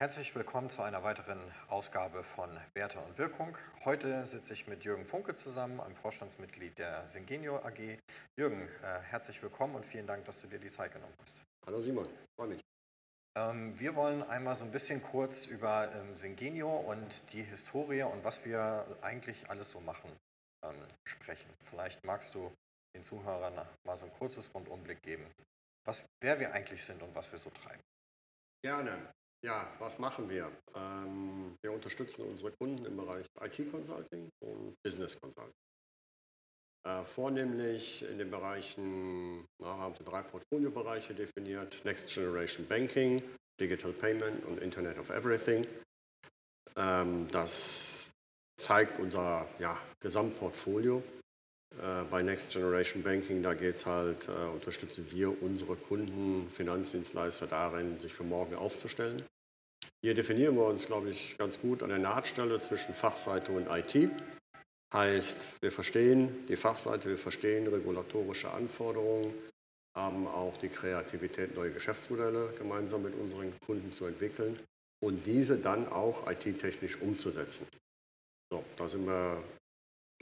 Herzlich willkommen zu einer weiteren Ausgabe von Werte und Wirkung. Heute sitze ich mit Jürgen Funke zusammen, einem Vorstandsmitglied der Singenio AG. Jürgen, äh, herzlich willkommen und vielen Dank, dass du dir die Zeit genommen hast. Hallo Simon, freue mich. Ähm, wir wollen einmal so ein bisschen kurz über ähm, Singenio und die Historie und was wir eigentlich alles so machen ähm, sprechen. Vielleicht magst du den Zuhörern mal so ein kurzes Rundumblick geben, was, wer wir eigentlich sind und was wir so treiben. Gerne. Ja, was machen wir? Ähm, wir unterstützen unsere Kunden im Bereich IT-Consulting und Business Consulting. Äh, vornehmlich in den Bereichen, na, haben wir drei Portfoliobereiche definiert, Next Generation Banking, Digital Payment und Internet of Everything. Ähm, das zeigt unser ja, Gesamtportfolio. Äh, bei Next Generation Banking, da geht es halt, äh, unterstützen wir unsere Kunden, Finanzdienstleister darin, sich für morgen aufzustellen. Hier definieren wir uns, glaube ich, ganz gut an der Nahtstelle zwischen Fachseite und IT. Heißt, wir verstehen die Fachseite, wir verstehen regulatorische Anforderungen, haben auch die Kreativität, neue Geschäftsmodelle gemeinsam mit unseren Kunden zu entwickeln und diese dann auch IT-technisch umzusetzen. So, da sind wir,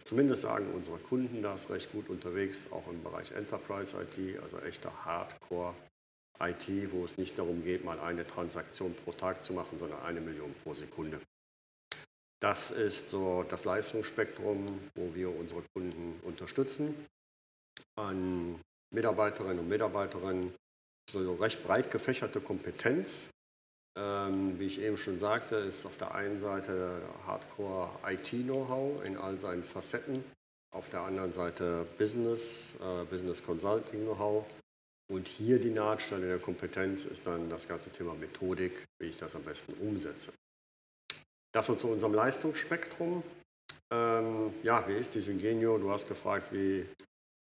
zumindest sagen unsere Kunden das recht gut unterwegs, auch im Bereich Enterprise IT, also echter Hardcore IT, wo es nicht darum geht, mal eine Transaktion pro Tag zu machen, sondern eine Million pro Sekunde. Das ist so das Leistungsspektrum, wo wir unsere Kunden unterstützen. An Mitarbeiterinnen und Mitarbeitern so recht breit gefächerte Kompetenz. Ähm, wie ich eben schon sagte, ist auf der einen Seite Hardcore IT-Know-how in all seinen Facetten, auf der anderen Seite Business, äh, Business Consulting Know-how. Und hier die Nahtstelle der Kompetenz ist dann das ganze Thema Methodik, wie ich das am besten umsetze. Das so zu unserem Leistungsspektrum. Ähm, ja, wie ist die Syngenio? Du hast gefragt, wie,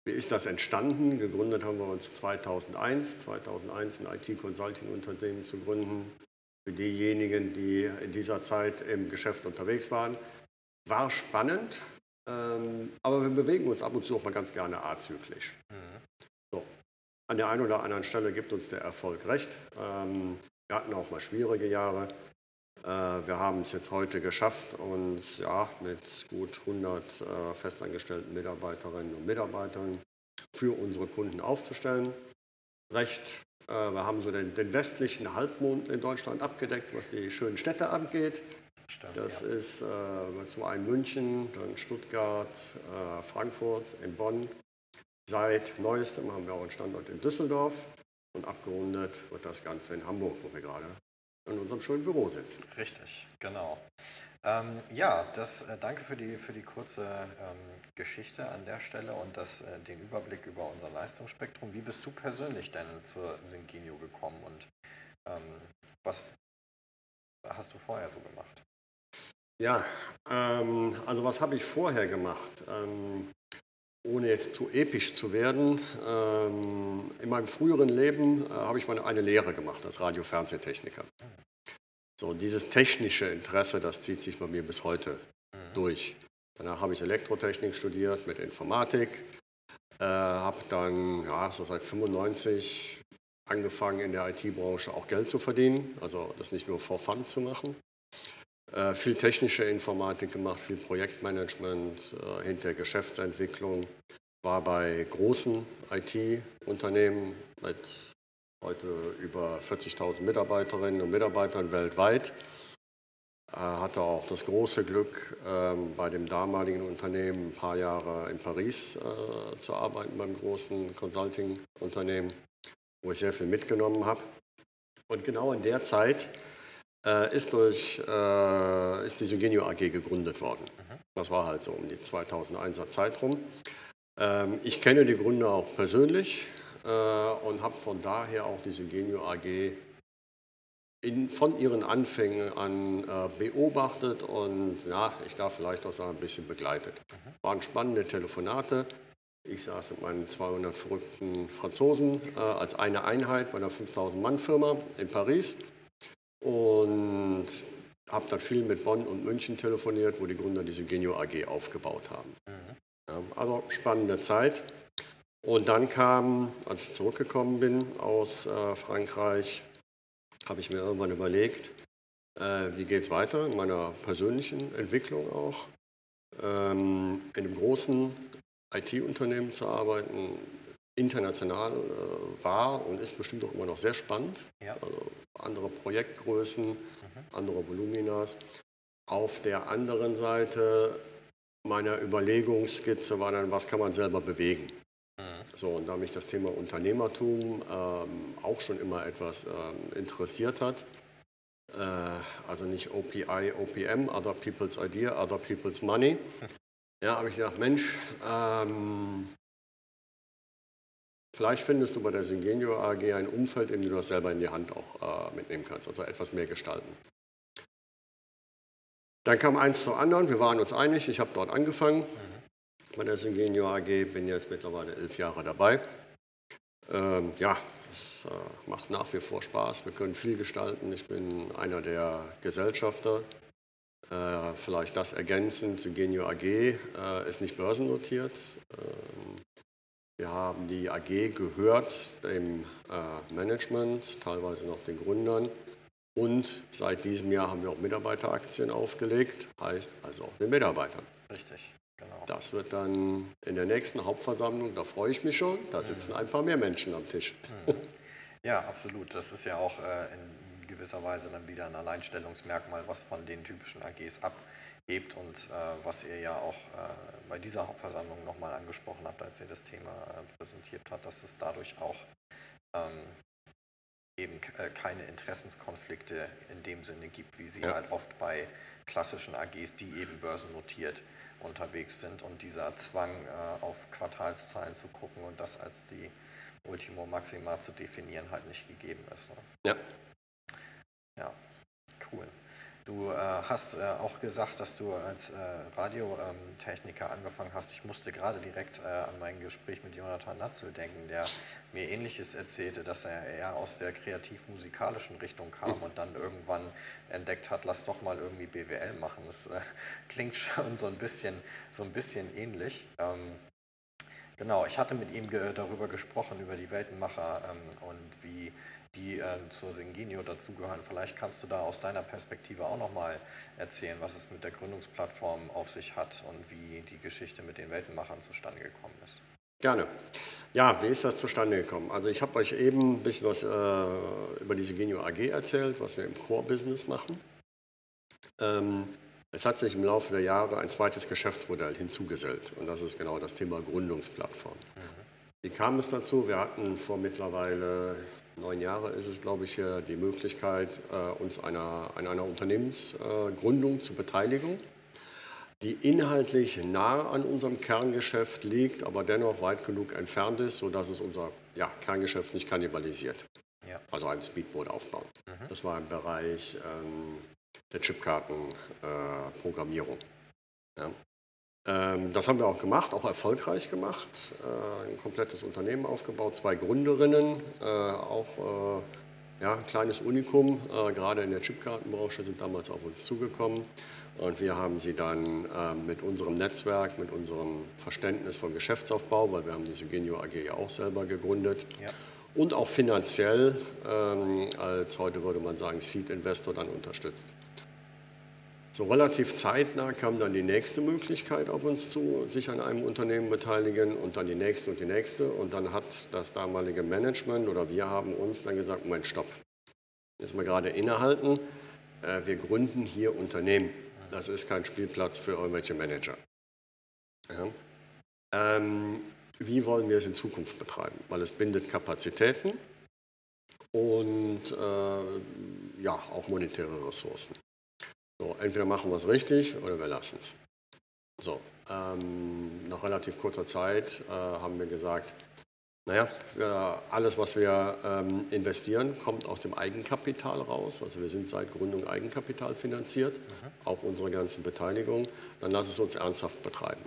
wie ist das entstanden? Gegründet haben wir uns 2001, 2001 ein IT-Consulting-Unternehmen zu gründen. Für diejenigen, die in dieser Zeit im Geschäft unterwegs waren. War spannend, ähm, aber wir bewegen uns ab und zu auch mal ganz gerne azyklisch. Mhm. An der einen oder anderen Stelle gibt uns der Erfolg recht. Ähm, wir hatten auch mal schwierige Jahre. Äh, wir haben es jetzt heute geschafft, uns ja, mit gut 100 äh, festangestellten Mitarbeiterinnen und Mitarbeitern für unsere Kunden aufzustellen. Recht, äh, wir haben so den, den, westlichen Halbmond in Deutschland abgedeckt, was die schönen Städte angeht. Stimmt, das ja. ist äh, zum einen München, dann Stuttgart, äh, Frankfurt, in Bonn. Seit neuestem haben wir auch einen Standort in Düsseldorf und abgerundet wird das Ganze in Hamburg, wo wir gerade in unserem schönen Büro sitzen. Richtig, genau. Ähm, ja, das, äh, danke für die, für die kurze ähm, Geschichte an der Stelle und das, äh, den Überblick über unser Leistungsspektrum. Wie bist du persönlich denn zur Syngenio gekommen und ähm, was hast du vorher so gemacht? Ja, ähm, also was habe ich vorher gemacht? Ohne jetzt zu episch zu werden, ähm, in meinem früheren Leben äh, habe ich mal eine Lehre gemacht als Radio-Fernsehtechniker. So, dieses technische Interesse, das zieht sich bei mir bis heute durch. Danach habe ich Elektrotechnik studiert mit Informatik, äh, habe dann ja, so seit 95 angefangen in der IT-Branche auch Geld zu verdienen, also das nicht nur for fun zu machen. Äh, viel technische Informatik gemacht, viel Projektmanagement, äh, hinter Geschäftsentwicklung, war bei großen IT-Unternehmen mit heute über 40.000 Mitarbeiterinnen und Mitarbeitern weltweit. Äh, hatte auch das große Glück, ähm, bei dem damaligen Unternehmen ein paar Jahre in Paris äh, zu arbeiten, beim großen Consulting-Unternehmen, wo ich sehr viel mitgenommen habe. Und genau in der Zeit äh, ist, durch, äh, ist die Sygenio AG gegründet worden. Das war halt so um die 2001er Zeit rum. Ähm, ich kenne die Gründer auch persönlich äh, und habe von daher auch die Sygenio AG in, von ihren Anfängen an äh, beobachtet und ja, ich darf vielleicht auch sagen, ein bisschen begleitet. Waren spannende Telefonate. Ich saß mit meinen 200 verrückten Franzosen äh, als eine Einheit bei einer 5000-Mann-Firma in Paris und habe dann viel mit Bonn und München telefoniert, wo die Gründer diese Genio AG aufgebaut haben. Mhm. Ja, also spannende Zeit. Und dann kam, als ich zurückgekommen bin aus äh, Frankreich, habe ich mir irgendwann überlegt, äh, wie geht es weiter in meiner persönlichen Entwicklung auch. Ähm, in einem großen IT-Unternehmen zu arbeiten, international äh, war und ist bestimmt auch immer noch sehr spannend. Ja. Also andere Projektgrößen, mhm. andere Voluminas. Auf der anderen Seite meiner Überlegungsskizze war dann, was kann man selber bewegen. Mhm. So, und da mich das Thema Unternehmertum ähm, auch schon immer etwas ähm, interessiert hat, äh, also nicht OPI, OPM, Other People's Idea, Other People's Money, ja, habe ich gedacht, Mensch, ähm, vielleicht findest du bei der Syngenio AG ein Umfeld, in dem du das selber in die Hand auch äh, mitnehmen kannst, also etwas mehr gestalten. Dann kam eins zu anderen, wir waren uns einig, ich habe dort angefangen mhm. bei der Syngenio AG, bin jetzt mittlerweile elf Jahre dabei. Ähm, ja, es äh, macht nach wie vor Spaß, wir können viel gestalten. Ich bin einer der Gesellschafter. Äh, vielleicht das ergänzend, Syngenio AG äh, ist nicht börsennotiert. Wir haben die AG gehört dem äh, Management, teilweise noch den Gründern. Und seit diesem Jahr haben wir auch Mitarbeiteraktien aufgelegt, heißt also auch den Mitarbeitern. Richtig, genau. Das wird dann in der nächsten Hauptversammlung, da freue ich mich schon, da sitzen mhm. ein paar mehr Menschen am Tisch. Mhm. Ja, absolut. Das ist ja auch äh, in gewisser Weise dann wieder ein Alleinstellungsmerkmal, was von den typischen AGs abhebt und äh, was ihr ja auch bei dieser Hauptversammlung nochmal angesprochen habt, als ihr das Thema äh, präsentiert habt, dass es dadurch auch ähm, eben äh, keine Interessenskonflikte in dem Sinne gibt, wie sie ja. halt oft bei klassischen AGs, die eben börsennotiert unterwegs sind und dieser Zwang äh, auf Quartalszahlen zu gucken und das als die Ultimo Maxima zu definieren halt nicht gegeben ist. Ne? Ja. Ja, cool. Du äh, hast äh, auch gesagt, dass du als äh, Radiotechniker angefangen hast. Ich musste gerade direkt äh, an mein Gespräch mit Jonathan Natzel denken, der mir Ähnliches erzählte, dass er eher aus der kreativ-musikalischen Richtung kam und dann irgendwann entdeckt hat, lass doch mal irgendwie BWL machen. Das äh, klingt schon so ein bisschen, so ein bisschen ähnlich. Ähm, genau, ich hatte mit ihm ge darüber gesprochen, über die Weltenmacher ähm, und wie die äh, zur Singenio dazugehören. Vielleicht kannst du da aus deiner Perspektive auch nochmal erzählen, was es mit der Gründungsplattform auf sich hat und wie die Geschichte mit den Weltenmachern zustande gekommen ist. Gerne. Ja, wie ist das zustande gekommen? Also ich habe euch eben ein bisschen was äh, über die Singenio AG erzählt, was wir im Core-Business machen. Ähm, es hat sich im Laufe der Jahre ein zweites Geschäftsmodell hinzugesellt und das ist genau das Thema Gründungsplattform. Mhm. Wie kam es dazu? Wir hatten vor mittlerweile neun Jahre ist es, glaube ich, die Möglichkeit, äh, uns einer, an einer Unternehmensgründung zu beteiligen, die inhaltlich nahe an unserem Kerngeschäft liegt, aber dennoch weit genug entfernt ist, sodass es unser ja, Kerngeschäft nicht kannibalisiert. Ja. Also ein Speedboot aufbauen. Mhm. Das war im Bereich ähm, der Chipkartenprogrammierung. Äh, ja. Ähm, das haben wir auch gemacht, auch erfolgreich gemacht. Äh, ein komplettes Unternehmen aufgebaut, zwei Gründerinnen, äh, auch äh, ja, ein kleines Unikum, gerade in der Chipkartenbranche sind damals auf uns zugekommen. Und wir haben sie dann mit unserem Netzwerk, mit unserem Verständnis von Geschäftsaufbau, weil wir haben die Sygenio AG ja auch selber gegründet, ja. und auch finanziell ähm, als heute würde man sagen Seed Investor dann unterstützt. So relativ zeitnah kam dann die nächste Möglichkeit auf uns zu, sich an einem Unternehmen beteiligen und dann die nächste und die nächste. Und dann hat das damalige Management oder wir haben uns dann gesagt, Moment, stopp. Jetzt mal gerade innehalten. Äh, wir gründen hier Unternehmen. Das ist kein Spielplatz für irgendwelche Manager. Ja. Ähm, wie wollen wir es in Zukunft betreiben? Weil es bindet Kapazitäten und äh, ja, auch monetäre Ressourcen. So, entweder machen wir es richtig oder wir lassen es. So, ähm, nach relativ kurzer Zeit äh, haben wir gesagt, naja, wir, alles, was wir ähm, investieren, kommt aus dem Eigenkapital raus. Also wir sind seit Gründung Eigenkapital finanziert, mhm. auch unsere ganzen Beteiligungen. Dann lass es uns ernsthaft betreiben.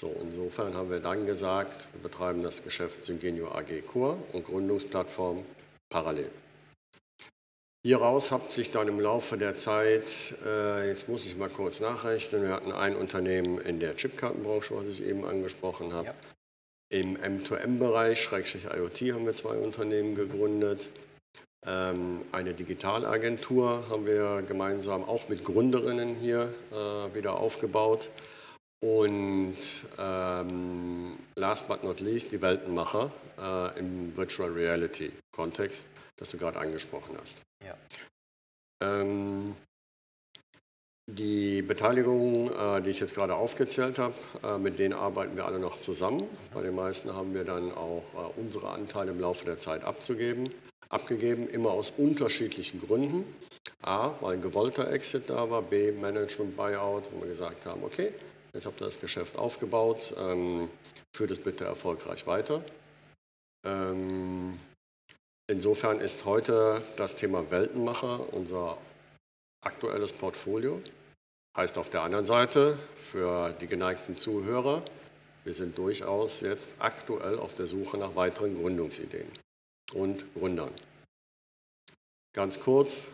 So, insofern haben wir dann gesagt, wir betreiben das Geschäft Syngenio AG Core und Gründungsplattform parallel. Hieraus hat sich dann im Laufe der Zeit, äh, jetzt muss ich mal kurz nachrechnen, wir hatten ein Unternehmen in der Chipkartenbranche, was ich eben angesprochen habe. Ja. Im M2M-Bereich, Schrägstrich IoT, haben wir zwei Unternehmen gegründet. Ähm, eine Digitalagentur haben wir gemeinsam auch mit Gründerinnen hier äh, wieder aufgebaut. Und ähm, last but not least die Weltenmacher äh, im Virtual Reality Kontext, das du gerade angesprochen hast. Ja. Ähm, die Beteiligungen, äh, die ich jetzt gerade aufgezählt habe, äh, mit denen arbeiten wir alle noch zusammen. Bei den meisten haben wir dann auch äh, unsere Anteile im Laufe der Zeit abzugeben, abgegeben, immer aus unterschiedlichen Gründen. A, weil ein gewollter Exit da war, B, Management Buyout, wo wir gesagt haben, okay, jetzt habt ihr das Geschäft aufgebaut, ähm, führt es bitte erfolgreich weiter. Ähm, insofern ist heute das Thema Weltenmacher unser aktuelles Portfolio. Heißt auf der anderen Seite für die geneigten Zuhörer, wir sind durchaus jetzt aktuell auf der Suche nach weiteren Gründungsideen und Gründern. Ganz kurz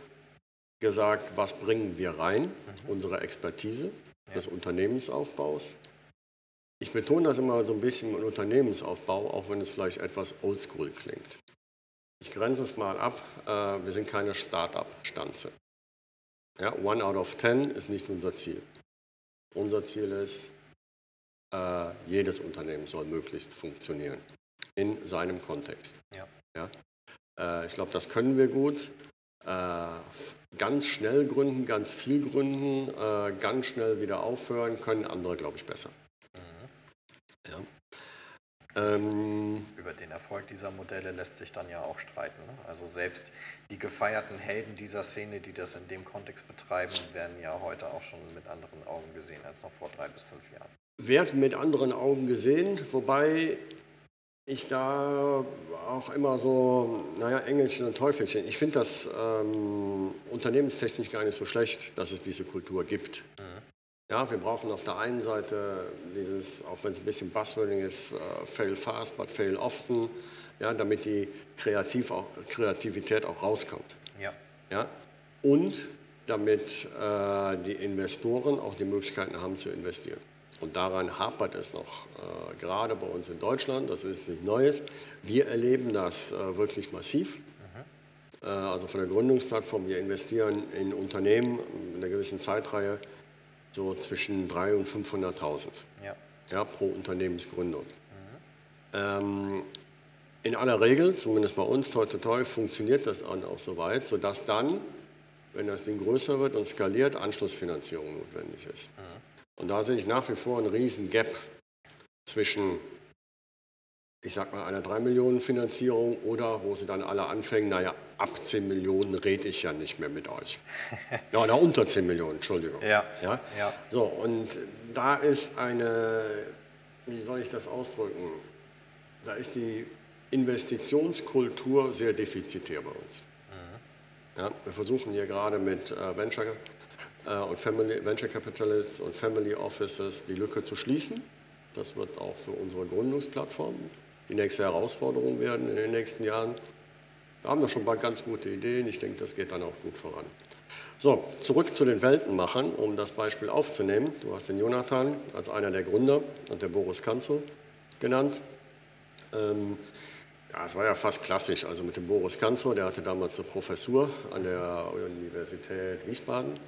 gesagt, was bringen wir rein? Mhm. Unsere Expertise ja. des Unternehmensaufbaus. Ich betone das immer so ein bisschen im Unternehmensaufbau, auch wenn es vielleicht etwas oldschool klingt. Ich grenze es mal ab, äh, wir sind keine Start-up-Stanze. Ja, one out of ten ist nicht unser Ziel. Unser Ziel ist, äh, jedes Unternehmen soll möglichst funktionieren in seinem Kontext. Ja. Ja? Äh, ich glaube, das können wir gut. Äh, ganz schnell gründen, ganz viel gründen, äh, ganz schnell wieder aufhören, können andere, glaube ich, besser. Ähm, Über den Erfolg dieser Modelle lässt sich dann ja auch streiten. Ne? Also selbst die gefeierten Helden dieser Szene, die das in dem Kontext betreiben, werden ja heute auch schon mit anderen Augen gesehen als noch vor drei bis fünf Jahren. Werden mit anderen Augen gesehen, wobei ich da auch immer so, naja, Engelchen und Teufelchen. Ich finde das ähm, unternehmenstechnisch gar nicht so schlecht, dass es diese Kultur gibt. Mhm. Ja, wir brauchen auf der einen Seite dieses, auch wenn es ein bisschen Buzzwording ist, uh, fail fast, but fail often, ja, damit die Kreativ auch, Kreativität auch rauskommt. Ja. Ja? Und damit äh, die Investoren auch die Möglichkeiten haben zu investieren. Und daran hapert es noch, äh, gerade bei uns in Deutschland, das ist nicht Neues. Wir erleben das äh, wirklich massiv. Mhm. Äh, also von der Gründungsplattform, wir investieren in Unternehmen in einer gewissen Zeitreihe so zwischen 300.000 und 500.000 ja. ja, pro Unternehmensgründung. Mhm. Ähm, in aller Regel, zumindest bei uns, toi, toi, toi, funktioniert das dann auch so weit, sodass dann, wenn das Ding größer wird und skaliert, Anschlussfinanzierung notwendig ist. Mhm. Und da sehe ich nach wie vor einen riesen Gap zwischen ich sag mal, einer 3 Millionen Finanzierung oder wo sie dann alle anfangen, naja, ab 10 Millionen rede ich ja nicht mehr mit euch. Ja, oder unter 10 Millionen, Entschuldigung. Ja. ja. ja. So, und da ist eine, wie soll ich das ausdrücken, da ist die Investitionskultur sehr defizitär bei uns. Mhm. Ja, wir versuchen hier gerade mit äh, Venture, äh, und Family, Venture Capitalists und Family Offices die Lücke zu schließen. Das wird auch für unsere Gründungsplattform die nächste Herausforderung werden in den nächsten Jahren. Wir haben da schon ein paar ganz gute Ideen. Ich denke, das geht dann auch gut voran. So, zurück zu den Weltenmachern, um das Beispiel aufzunehmen. Du hast den Jonathan als einer der Gründer und der Boris Kanzo genannt. Ähm, ja, es war ja fast klassisch. Also mit dem Boris Kanzo, der hatte damals eine Professur an der Universität Wiesbaden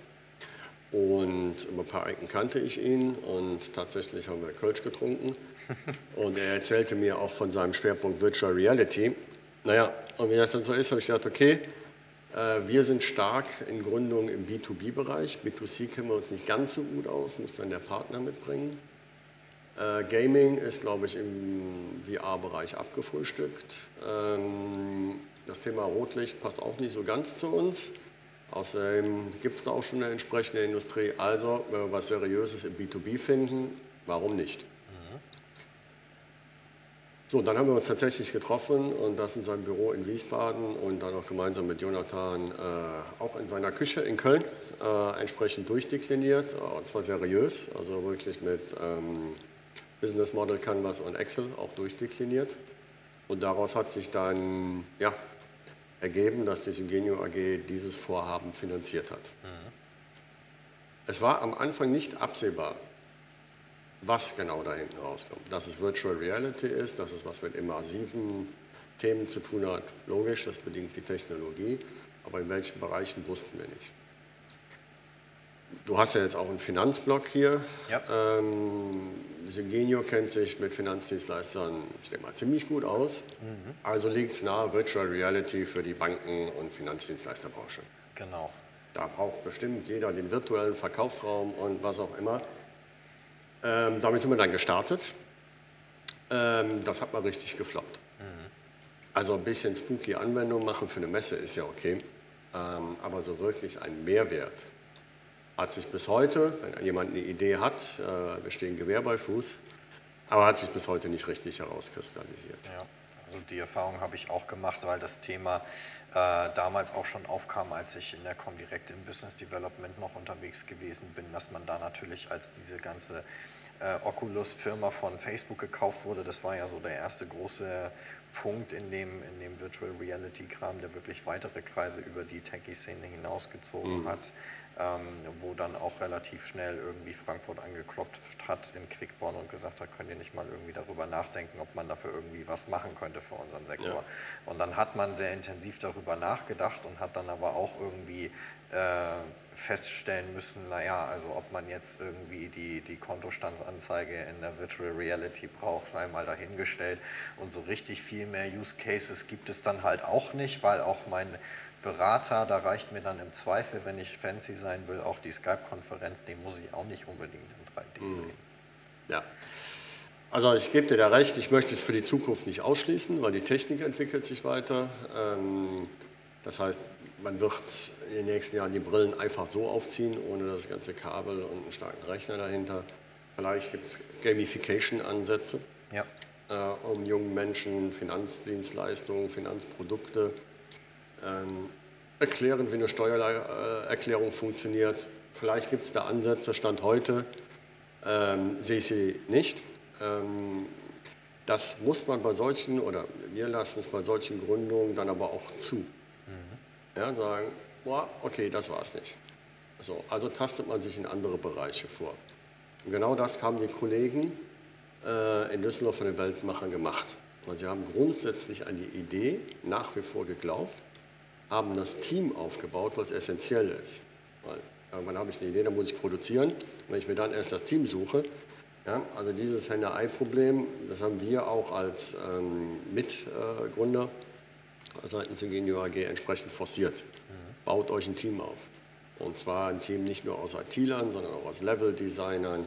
und über ein paar Ecken kannte ich ihn und tatsächlich haben wir Kölsch getrunken. Und er erzählte mir auch von seinem Schwerpunkt Virtual Reality. Naja, und wie das dann so ist, habe ich gedacht, okay, äh, wir sind stark in Gründung im B2B-Bereich. B2C kennen wir uns nicht ganz so gut aus, muss dann der Partner mitbringen. Äh, Gaming ist, glaube ich, im VR-Bereich abgefrühstückt. Ähm, das Thema Rotlicht passt auch nicht so ganz zu uns. Außerdem gibt es da auch schon eine entsprechende Industrie. Also, wenn wir was Seriöses im B2B finden, warum nicht? So, dann haben wir uns tatsächlich getroffen und das in seinem Büro in Wiesbaden und dann auch gemeinsam mit Jonathan äh, auch in seiner Küche in Köln äh, entsprechend durchdekliniert. Äh, und zwar seriös, also wirklich mit ähm, Business Model Canvas und Excel auch durchdekliniert. Und daraus hat sich dann ja, ergeben, dass die Ingenio AG dieses Vorhaben finanziert hat. Mhm. Es war am Anfang nicht absehbar, was genau da hinten rauskommt. Dass es Virtual Reality ist, dass es was mit immersiven Themen zu tun hat. Logisch, das bedingt die Technologie, aber in welchen Bereichen wussten wir nicht. Du hast ja jetzt auch einen Finanzblock hier. Ja. Ähm, Syngenio kennt sich mit Finanzdienstleistern ich denke mal, ziemlich gut aus. Also liegt es nahe Virtual Reality für die Banken- und Finanzdienstleisterbranche. Genau. Da braucht bestimmt jeder den virtuellen Verkaufsraum und was auch immer. Ähm, damit sind wir dann gestartet. Ähm, das hat mal richtig gefloppt. Also ein bisschen spooky Anwendung machen für eine Messe ist ja okay. Ähm, aber so wirklich ein Mehrwert hat sich bis heute, wenn jemand eine Idee hat, äh, wir stehen Gewehr bei Fuß, aber hat sich bis heute nicht richtig herauskristallisiert. Ja, also die Erfahrung habe ich auch gemacht, weil das Thema äh, damals auch schon aufkam, als ich in der Comdirect im Business Development noch unterwegs gewesen bin, dass man da natürlich als diese ganze äh, Oculus-Firma von Facebook gekauft wurde, das war ja so der erste große Punkt in dem, in dem Virtual Reality-Kram, der wirklich weitere Kreise über die Techie-Szene hinausgezogen hat. ähm, wo dann auch relativ schnell irgendwie Frankfurt angeklopft hat in Quickborn und gesagt hat, könnt ihr nicht mal irgendwie darüber nachdenken, ob man dafür irgendwie was machen könnte für unseren Sektor. Ja. Und dann hat man sehr intensiv darüber nachgedacht und hat dann aber auch irgendwie äh, feststellen müssen, naja, also ob man jetzt irgendwie die, die Kontostandsanzeige in der Virtual Reality braucht, sei mal dahingestellt. Und so richtig viel mehr Use Cases gibt es dann halt auch nicht, weil auch mein Berater, da reicht mir dann im Zweifel, wenn ich fancy sein will, auch die Skype-Konferenz, den muss ich auch nicht unbedingt in 3D sehen. Ja. Also ich gebe dir da recht, ich möchte es für die Zukunft nicht ausschließen, weil die Technik entwickelt sich weiter. Ähm, Das heißt, man wird in den nächsten Jahren die Brillen einfach so aufziehen, ohne das ganze Kabel und einen starken Rechner dahinter. Vielleicht gibt es Gamification-Ansätze, Ja, äh, um jungen Menschen Finanzdienstleistungen, Finanzprodukte erklären, wie eine Steuererklärung funktioniert. Vielleicht gibt es da Ansätze, Stand heute ähm, sehe ich sie nicht. Ähm, das muss man bei solchen, oder wir lassen es bei solchen Gründungen dann aber auch zu. Ja, sagen, boah, okay, das war es nicht. So, also tastet man sich in andere Bereiche vor. Und genau das haben die Kollegen äh, in Düsseldorf von den Weltmachern gemacht. Und sie haben grundsätzlich an die Idee nach wie vor geglaubt, haben das Team aufgebaut, was essentiell ist. Weil irgendwann habe ich eine Idee, dann muss ich produzieren. Wenn ich mir dann erst das Team suche, ja, also dieses Henne-Ei-Problem, das haben wir auch als ähm, Mitgründer seitens Ingenio AG entsprechend forciert. Baut euch ein Team auf. Und zwar ein Team nicht nur aus IT-Lern, sondern auch aus Level-Designern,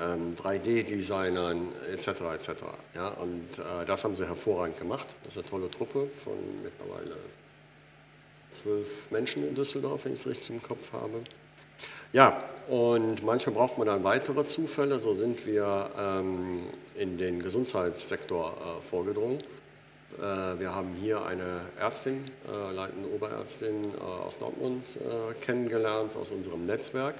ähm, 3D-Designern etc. etc. Ja, und äh, das haben sie hervorragend gemacht. Das ist eine tolle Truppe von mittlerweile zwölf Menschen in Düsseldorf, wenn ich es richtig im Kopf habe. Ja, und manchmal braucht man dann weitere Zufälle. So sind wir ähm, in den Gesundheitssektor äh, vorgedrungen. Äh, wir haben hier eine Ärztin, äh, leitende Oberärztin äh, aus Dortmund äh, kennengelernt, aus unserem Netzwerk,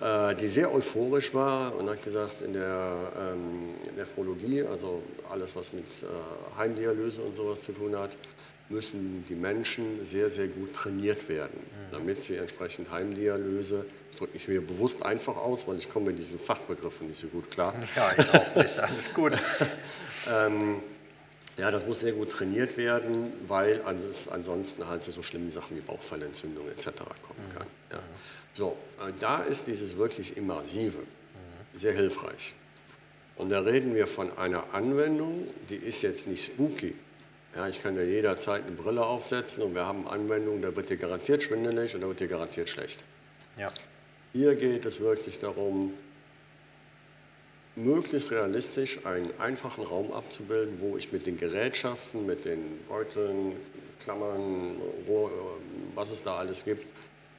äh, die sehr euphorisch war und hat gesagt, in der ähm, Nephrologie, also alles, was mit Heimdialyse und sowas zu tun hat, müssen die Menschen sehr, sehr gut trainiert werden, damit sie entsprechend Heimdialyse, ich drücke mich mir bewusst einfach aus, weil ich komme mit diesen Fachbegriffen nicht so gut klar. ja ich auch nicht, alles gut. Ja, das muss sehr gut trainiert werden, weil ans- ansonsten halt zu so schlimmen Sachen wie Bauchfellentzündung etc. kommen kann. Ja. So, äh, da ist dieses wirklich Immersive sehr hilfreich. Und da reden wir von einer Anwendung, die ist jetzt nicht spooky. Ja, ich kann ja jederzeit eine Brille aufsetzen und wir haben Anwendungen, da wird dir garantiert schwindelig und da wird dir garantiert schlecht. Ja, Hier geht es wirklich darum, möglichst realistisch einen einfachen Raum abzubilden, wo ich mit den Gerätschaften, mit den Beuteln, Klammern, was es da alles gibt,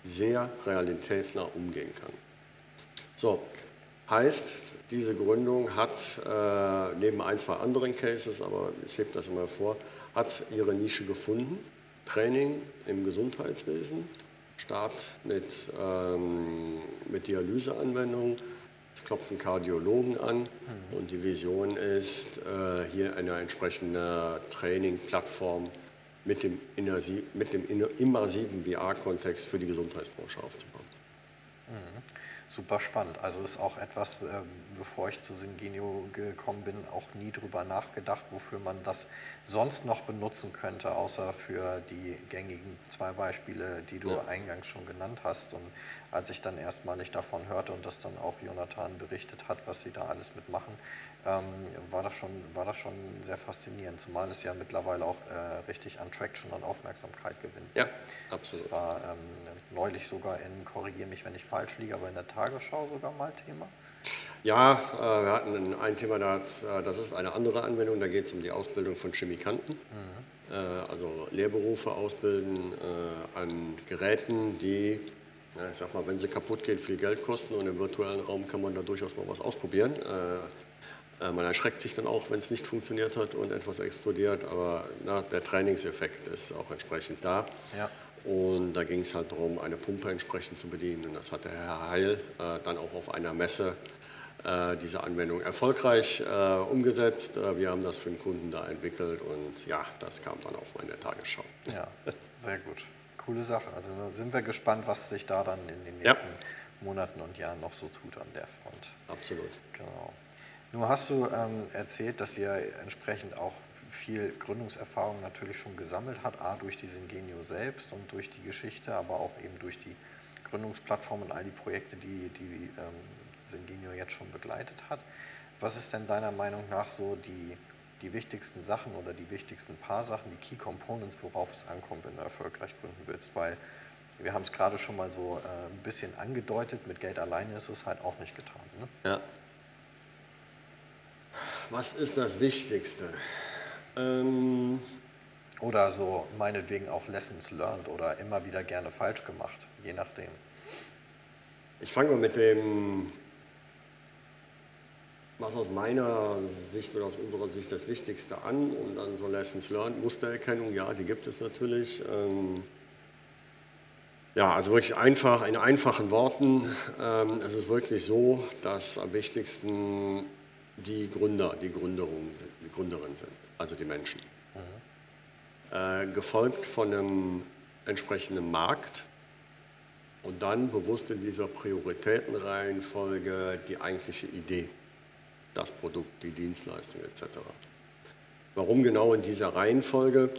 sehr realitätsnah umgehen kann. So, heißt, diese Gründung hat äh, neben ein, zwei anderen Cases, aber ich hebe das immer vor, hat ihre Nische gefunden. Training im Gesundheitswesen, Start mit, ähm, mit Dialyseanwendungen, es klopfen Kardiologen an und die Vision ist, äh, hier eine entsprechende Training-Plattform mit dem, mit dem immersiven VR-Kontext für die Gesundheitsbranche aufzubauen. Super spannend. Also ist auch etwas, äh, bevor ich zu Syngenio gekommen bin, auch nie drüber nachgedacht, wofür man das sonst noch benutzen könnte, außer für die gängigen zwei Beispiele, die du Ja. eingangs schon genannt hast. Und als ich dann erstmalig davon hörte und das dann auch Jonathan berichtet hat, was sie da alles mitmachen, ähm, war, das schon, war das schon sehr faszinierend, zumal es ja mittlerweile auch äh, richtig an Traction und Aufmerksamkeit gewinnt. Ja, Das absolut. war ähm, neulich sogar in, korrigiere mich, wenn ich falsch liege, aber in der Tagesschau sogar mal Thema. Ja, äh, wir hatten ein, Thema, da hat, äh, das ist eine andere Anwendung, da geht es um die Ausbildung von Chemikanten. Äh, also Lehrberufe ausbilden äh, an Geräten, die, ich sag mal, wenn sie kaputt gehen, viel Geld kosten und im virtuellen Raum kann man da durchaus mal was ausprobieren. Äh, man erschreckt sich dann auch, wenn es nicht funktioniert hat und etwas explodiert, aber na, der Trainingseffekt ist auch entsprechend da. Ja. Und da ging es halt darum, eine Pumpe entsprechend zu bedienen. Und das hat der Herr Heil äh, dann auch auf einer Messe äh, diese Anwendung erfolgreich äh, umgesetzt. Äh, wir haben das für den Kunden da entwickelt und ja, das kam dann auch mal in der Tagesschau. Ja, sehr gut. Coole Sache. Also sind wir gespannt, was sich da dann in den Ja. nächsten Monaten und Jahren noch so tut an der Front. Absolut. Genau. Nun hast du ähm, erzählt, dass ihr entsprechend auch viel Gründungserfahrung natürlich schon gesammelt hat, a durch die Syngenio selbst und durch die Geschichte, aber auch eben durch die Gründungsplattform und all die Projekte, die, die ähm, Syngenio jetzt schon begleitet hat. Was ist denn deiner Meinung nach so die, die wichtigsten Sachen oder die wichtigsten paar Sachen, die Key Components, worauf es ankommt, wenn du erfolgreich gründen willst? Weil wir haben es gerade schon mal so äh, ein bisschen angedeutet, mit Geld alleine ist es halt auch nicht getan. Ne? Ja. Was ist das Wichtigste? Ähm, Oder so meinetwegen auch Lessons learned oder immer wieder gerne falsch gemacht, je nachdem. Ich fange mal mit dem, was aus meiner Sicht oder aus unserer Sicht das Wichtigste an und dann so Lessons Learned, Mustererkennung, ja, die gibt es natürlich. Ähm, ja, also wirklich einfach, in einfachen Worten, ähm, es ist wirklich so, dass am wichtigsten die Gründer, die, Gründerung, sind- die Gründerin sind, also die Menschen. Äh, gefolgt von einem entsprechenden Markt, und dann bewusst in dieser Prioritätenreihenfolge die eigentliche Idee, das Produkt, die Dienstleistung etc. Warum genau in dieser Reihenfolge?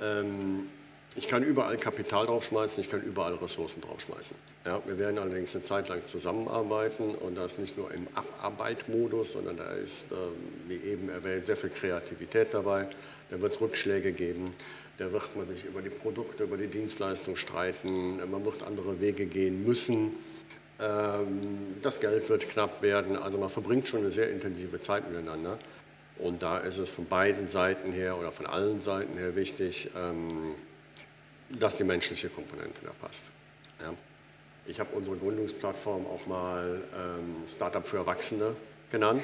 Ähm, ich kann überall Kapital draufschmeißen, ich kann überall Ressourcen draufschmeißen. Ja, wir werden allerdings eine Zeit lang zusammenarbeiten und das nicht nur im Abarbeitmodus, sondern da ist, ähm, wie eben erwähnt, sehr viel Kreativität dabei. Da wird es Rückschläge geben. Da wird man sich über die Produkte, über die Dienstleistung streiten. Man wird andere Wege gehen müssen. Ähm, Das Geld wird knapp werden. Also man verbringt schon eine sehr intensive Zeit miteinander. Und da ist es von beiden Seiten her oder von allen Seiten her wichtig, ähm, dass die menschliche Komponente da passt. Ja. Ich habe unsere Gründungsplattform auch mal ähm, Startup für Erwachsene genannt.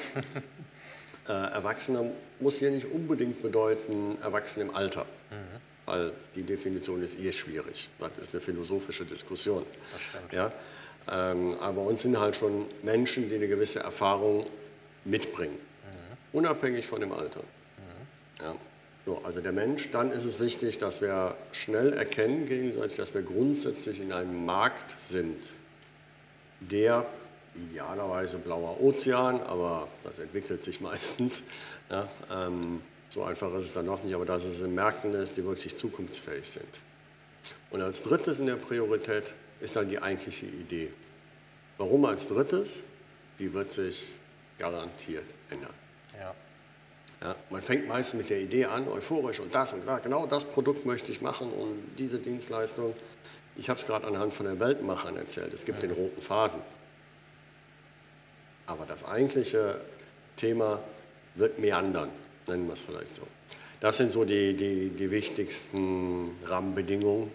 äh, Erwachsene muss hier nicht unbedingt bedeuten Erwachsene im Alter, weil die Definition ist eh schwierig. Das ist eine philosophische Diskussion. Das stimmt. Ja? Ähm, aber uns sind halt schon Menschen, die eine gewisse Erfahrung mitbringen, unabhängig von dem Alter. Ja. So, also der Mensch, dann ist es wichtig, dass wir schnell erkennen gegenseitig, dass wir grundsätzlich in einem Markt sind, der idealerweise blauer Ozean, aber das entwickelt sich meistens. Ja, ähm, so einfach ist es dann noch nicht, aber dass es in Märkten ist, die wirklich zukunftsfähig sind. Und als drittes in der Priorität ist dann die eigentliche Idee. Warum als drittes? Die wird sich garantiert ändern. Ja. Ja, man fängt meistens mit der Idee an, euphorisch und das und das, genau das Produkt möchte ich machen und diese Dienstleistung. Ich habe es gerade anhand von den Weltmachern erzählt, es gibt den roten Faden. Aber das eigentliche Thema wird meandern, nennen wir es vielleicht so. Das sind so die, die, die wichtigsten Rahmenbedingungen,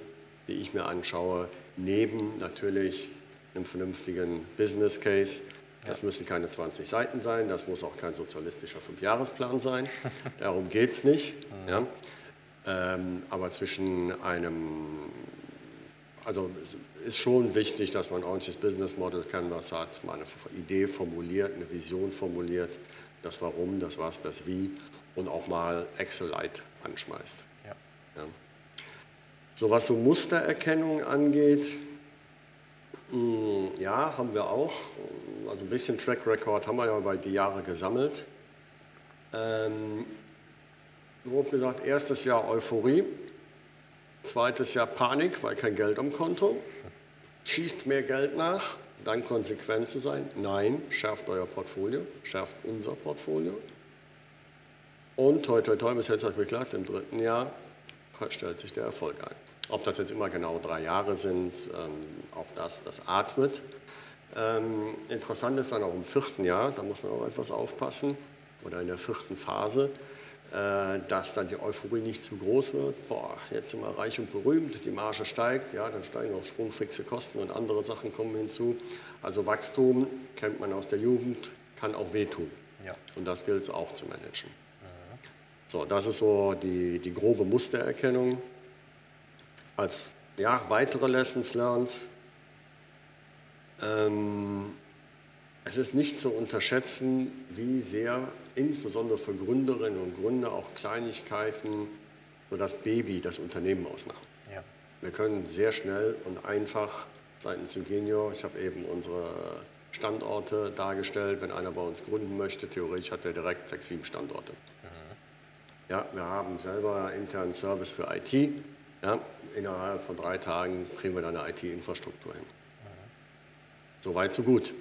die ich mir anschaue, neben natürlich einem vernünftigen Business Case. Das müssen keine 20 Seiten sein, das muss auch kein sozialistischer Fünfjahresplan sein. Darum geht es nicht. Ja. Ähm, aber zwischen einem, also es ist schon wichtig, dass man ein ordentliches Business Model Canvas hat, mal eine Idee formuliert, eine Vision formuliert, das Warum, das Was, das Wie und auch mal Excel-Lite anschmeißt. Ja. Ja. So was so Mustererkennung angeht, Mm, Ja, haben wir auch. Also ein bisschen Track Record haben wir ja über die Jahre gesammelt. Ähm, grob gesagt, erstes Jahr Euphorie, zweites Jahr Panik, weil kein Geld am Konto. Schießt mehr Geld nach, dann konsequent zu sein. Nein, schärft euer Portfolio, schärft unser Portfolio. Und toi, toi, toi, bis jetzt hat es geklappt, im dritten Jahr stellt sich der Erfolg ein. Ob das jetzt immer genau drei Jahre sind, ähm, auch das, das atmet. Ähm, interessant ist dann auch im vierten Jahr, da muss man auch etwas aufpassen, oder in der vierten Phase, äh, dass dann die Euphorie nicht zu groß wird. Boah, jetzt sind wir reich und berühmt, die Marge steigt, ja, dann steigen auch sprungfixe Kosten und andere Sachen kommen hinzu. Also Wachstum kennt man aus der Jugend, kann auch wehtun. Ja. Und das gilt es auch zu managen. So, das ist so die, die grobe Mustererkennung. Als ja, weitere Lessons learned. Ähm, es ist nicht zu unterschätzen, wie sehr insbesondere für Gründerinnen und Gründer auch Kleinigkeiten so das Baby, das Unternehmen ausmachen. Ja. Wir können sehr schnell und einfach seitens Eugenio, ich habe eben unsere Standorte dargestellt, wenn einer bei uns gründen möchte, theoretisch hat er direkt sechs, sieben Standorte. Ja, wir haben selber internen Service für IT. Ja, innerhalb von drei Tagen kriegen wir dann eine IT-Infrastruktur hin. So weit, so gut.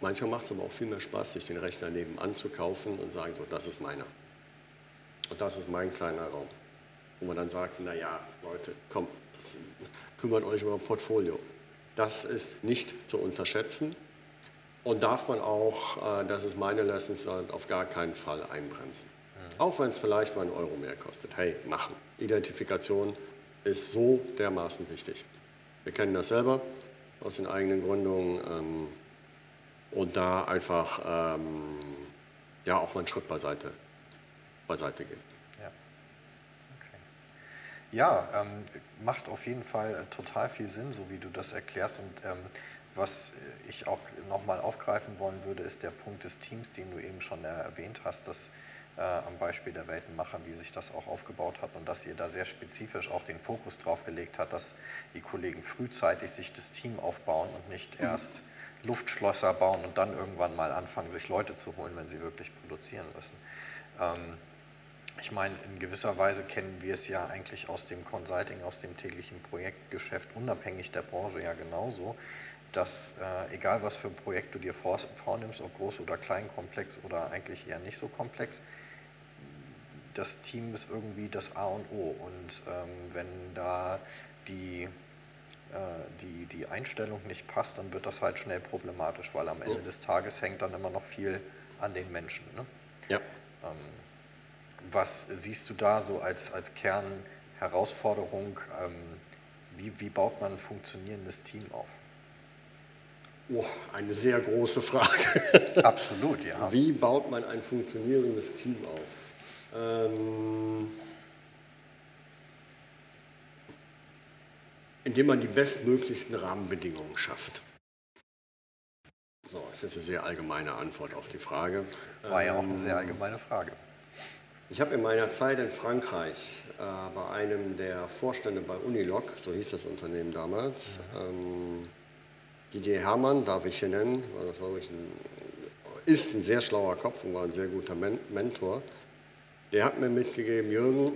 Manchmal macht es aber auch viel mehr Spaß, sich den Rechner nebenan zu kaufen und sagen, so, das ist meiner. Und das ist mein kleiner Raum. Wo man dann sagt, naja, Leute, komm, das, kümmert euch über ein Portfolio. Das ist nicht zu unterschätzen und darf man auch, äh, das ist meine Lessons, auf gar keinen Fall einbremsen. Auch wenn es vielleicht mal einen Euro mehr kostet. Hey, machen. Identifikation ist so dermaßen wichtig. Wir kennen das selber aus den eigenen Gründungen ähm, und da einfach ähm, ja auch mal einen Schritt beiseite, beiseite gehen. Ja, okay. ja ähm, macht auf jeden Fall äh, total viel Sinn, so wie du das erklärst. Und ähm, was ich auch nochmal aufgreifen wollen würde, ist der Punkt des Teams, den du eben schon erwähnt hast, dass äh, am Beispiel der Weltenmacher, wie sich das auch aufgebaut hat und dass ihr da sehr spezifisch auch den Fokus drauf gelegt habt, dass die Kollegen frühzeitig sich das Team aufbauen und nicht erst Luftschlösser bauen und dann irgendwann mal anfangen, sich Leute zu holen, wenn sie wirklich produzieren müssen. Ähm, ich meine, in gewisser Weise kennen wir es ja eigentlich aus dem Consulting, aus dem täglichen Projektgeschäft, unabhängig der Branche ja genauso, dass äh, egal was für ein Projekt du dir vor, vornimmst, ob groß oder klein, komplex oder eigentlich eher nicht so komplex, das Team ist irgendwie das A und O. Und ähm, wenn da die, äh, die, die Einstellung nicht passt, dann wird das halt schnell problematisch, weil am Ende des Tages hängt dann immer noch viel an den Menschen. Ne? Ja. Ähm, was siehst du da so als, als Kernherausforderung? Ähm, wie, wie baut man ein funktionierendes Team auf? Oh, eine sehr große Frage. Absolut, ja. Wie baut man ein funktionierendes Team auf? Ähm, indem man die bestmöglichsten Rahmenbedingungen schafft. So, das ist eine sehr allgemeine Antwort auf die Frage. War ja auch eine sehr allgemeine Frage. Ich habe in meiner Zeit in Frankreich äh, bei einem der Vorstände bei Unilog, so hieß das Unternehmen damals, ähm, Didier Hermann, darf ich hier nennen, weil das war wirklich ein, ist ein sehr schlauer Kopf und war ein sehr guter Men Mentor. Der hat mir mitgegeben, Jürgen,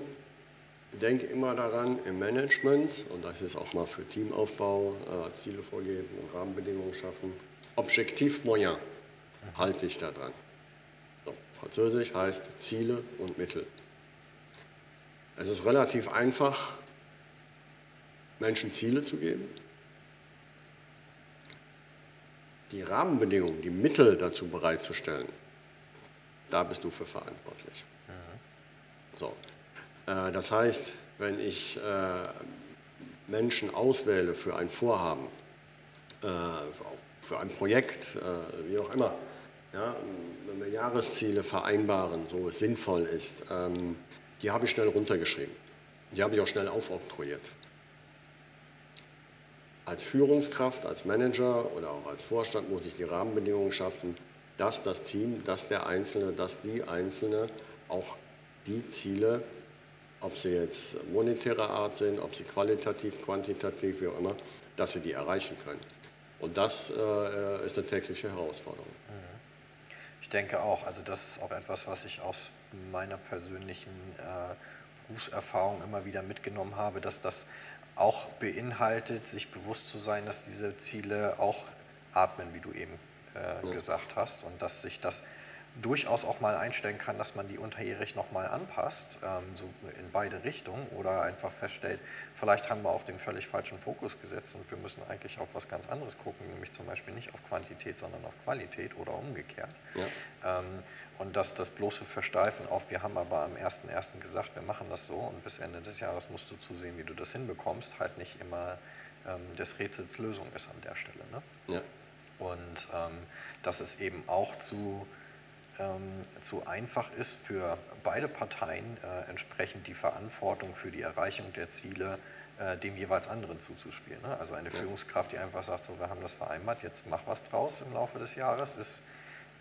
denk immer daran im Management, und das ist auch mal für Teamaufbau, äh, Ziele vorgeben und Rahmenbedingungen schaffen, Objektiv moyen, halte ich da dran. So, Französisch heißt Ziele und Mittel. Es ist relativ einfach, Menschen Ziele zu geben. Die Rahmenbedingungen, die Mittel dazu bereitzustellen, da bist du für verantwortlich. So. Äh, Das heißt, wenn ich äh, Menschen auswähle für ein Vorhaben, äh, für ein Projekt, wie auch immer, ja, wenn wir Jahresziele vereinbaren, so es sinnvoll ist, ähm, die habe ich schnell runtergeschrieben. Die habe ich auch schnell aufoktroyiert. Als Führungskraft, als Manager oder auch als Vorstand muss ich die Rahmenbedingungen schaffen, dass das Team, dass der Einzelne, dass die Einzelne auch die Ziele, ob sie jetzt monetärer Art sind, ob sie qualitativ, quantitativ, wie auch immer, dass sie die erreichen können. Und das äh, ist eine tägliche Herausforderung. Ich denke auch, also das ist auch etwas, was ich aus meiner persönlichen äh, Berufserfahrung immer wieder mitgenommen habe, dass das auch beinhaltet, sich bewusst zu sein, dass diese Ziele auch atmen, wie du eben äh, ja. gesagt hast, und dass sich das durchaus auch mal einstellen kann, dass man die unterjährig nochmal anpasst, ähm, so in beide Richtungen oder einfach feststellt, vielleicht haben wir auch den völlig falschen Fokus gesetzt und wir müssen eigentlich auf was ganz anderes gucken, nämlich zum Beispiel nicht auf Quantität, sondern auf Qualität oder umgekehrt. Ja. Ähm, und dass das bloße Versteifen auf, wir haben aber am 1.1. gesagt, wir machen das so und bis Ende des Jahres musst du zusehen, wie du das hinbekommst, halt nicht immer ähm, des Rätsels Lösung ist an der Stelle. Ne? Ja. Und ähm, dass es eben auch zu ähm, zu einfach ist für beide Parteien äh, entsprechend die Verantwortung für die Erreichung der Ziele äh, dem jeweils anderen zuzuspielen. Ne? Also eine ja. Führungskraft, die einfach sagt, so, wir haben das vereinbart, jetzt mach was draus im Laufe des Jahres, ist,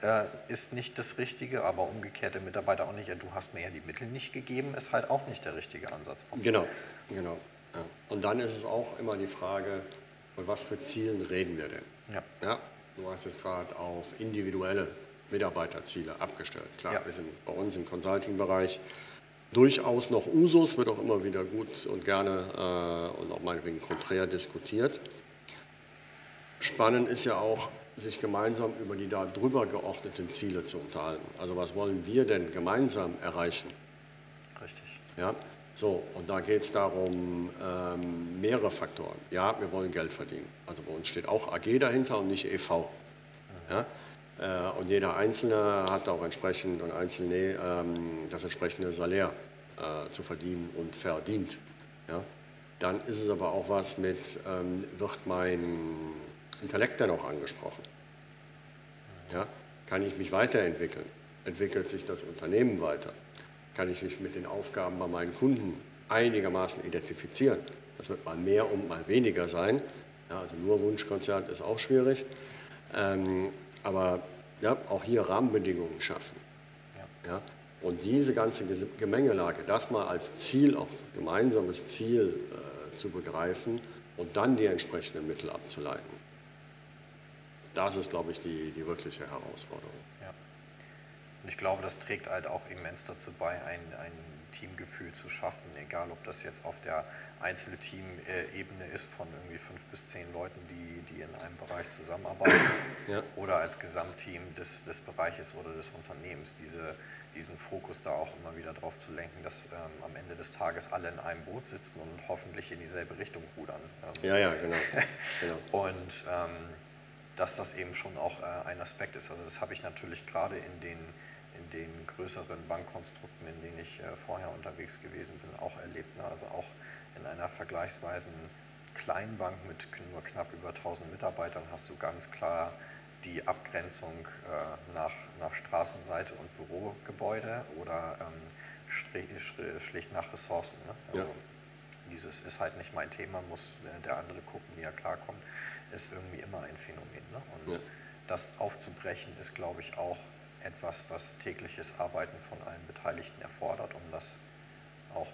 äh, ist nicht das Richtige, aber umgekehrt der Mitarbeiter auch nicht, ja, du hast mir ja die Mittel nicht gegeben, ist halt auch nicht der richtige Ansatzpunkt. Genau, genau. Ja. Und dann ist es auch immer die Frage, von was für Zielen reden wir denn? Ja. ja du hast jetzt gerade auf individuelle Mitarbeiterziele abgestellt. Klar, ja. wir sind bei uns im Consulting-Bereich durchaus noch Usus, wird auch immer wieder gut und gerne äh, und auch meinetwegen konträr diskutiert. Spannend ist ja auch, sich gemeinsam über die da drüber geordneten Ziele zu unterhalten. Also was wollen wir denn gemeinsam erreichen? Richtig. Ja, so, und da geht es darum, ähm, mehrere Faktoren. Ja, wir wollen Geld verdienen. Also bei uns steht auch AG dahinter und nicht EV. Ja? Äh, und jeder Einzelne hat auch entsprechend und Einzelne ähm, das entsprechende Salär äh, zu verdienen und verdient. Ja? Dann ist es aber auch was mit, ähm, wird mein Intellekt dann auch angesprochen? Ja? Kann ich mich weiterentwickeln? Entwickelt sich das Unternehmen weiter? Kann ich mich mit den Aufgaben bei meinen Kunden einigermaßen identifizieren? Das wird mal mehr und mal weniger sein. Ja, also nur Wunschkonzert ist auch schwierig. Aber ja, auch hier Rahmenbedingungen schaffen. Ja. ja. Und diese ganze Gemengelage, das mal als Ziel, auch gemeinsames Ziel äh, zu begreifen und dann die entsprechenden Mittel abzuleiten, das ist, glaube ich, die, die wirkliche Herausforderung. Ja. Und ich glaube, das trägt halt auch immens dazu bei, ein, ein Teamgefühl zu schaffen, egal ob das jetzt auf der Einzelteam-Ebene ist von irgendwie fünf bis zehn Leuten, die, die in einem Bereich zusammenarbeiten ja. oder als Gesamtteam des, des Bereiches oder des Unternehmens, diese, diesen Fokus da auch immer wieder drauf zu lenken, dass ähm, am Ende des Tages alle in einem Boot sitzen und hoffentlich in dieselbe Richtung rudern. Ähm, ja, ja, genau. genau. und ähm, dass das eben schon auch äh, ein Aspekt ist. Also das habe ich natürlich gerade in den in den größeren Bankkonstrukten, in denen ich äh, vorher unterwegs gewesen bin, auch erlebt. Ne? Also auch in einer vergleichsweise kleinen Bank mit nur knapp über 1000 Mitarbeitern hast du ganz klar die Abgrenzung äh, nach, nach Straßenseite und Bürogebäude oder ähm, schlicht nach Ressourcen. Ne? Also ja. Dieses ist halt nicht mein Thema, muss der andere gucken, wie er klarkommt, ist irgendwie immer ein Phänomen. Ne? Und ja. das aufzubrechen ist, glaube ich, auch etwas, was tägliches Arbeiten von allen Beteiligten erfordert, um das auch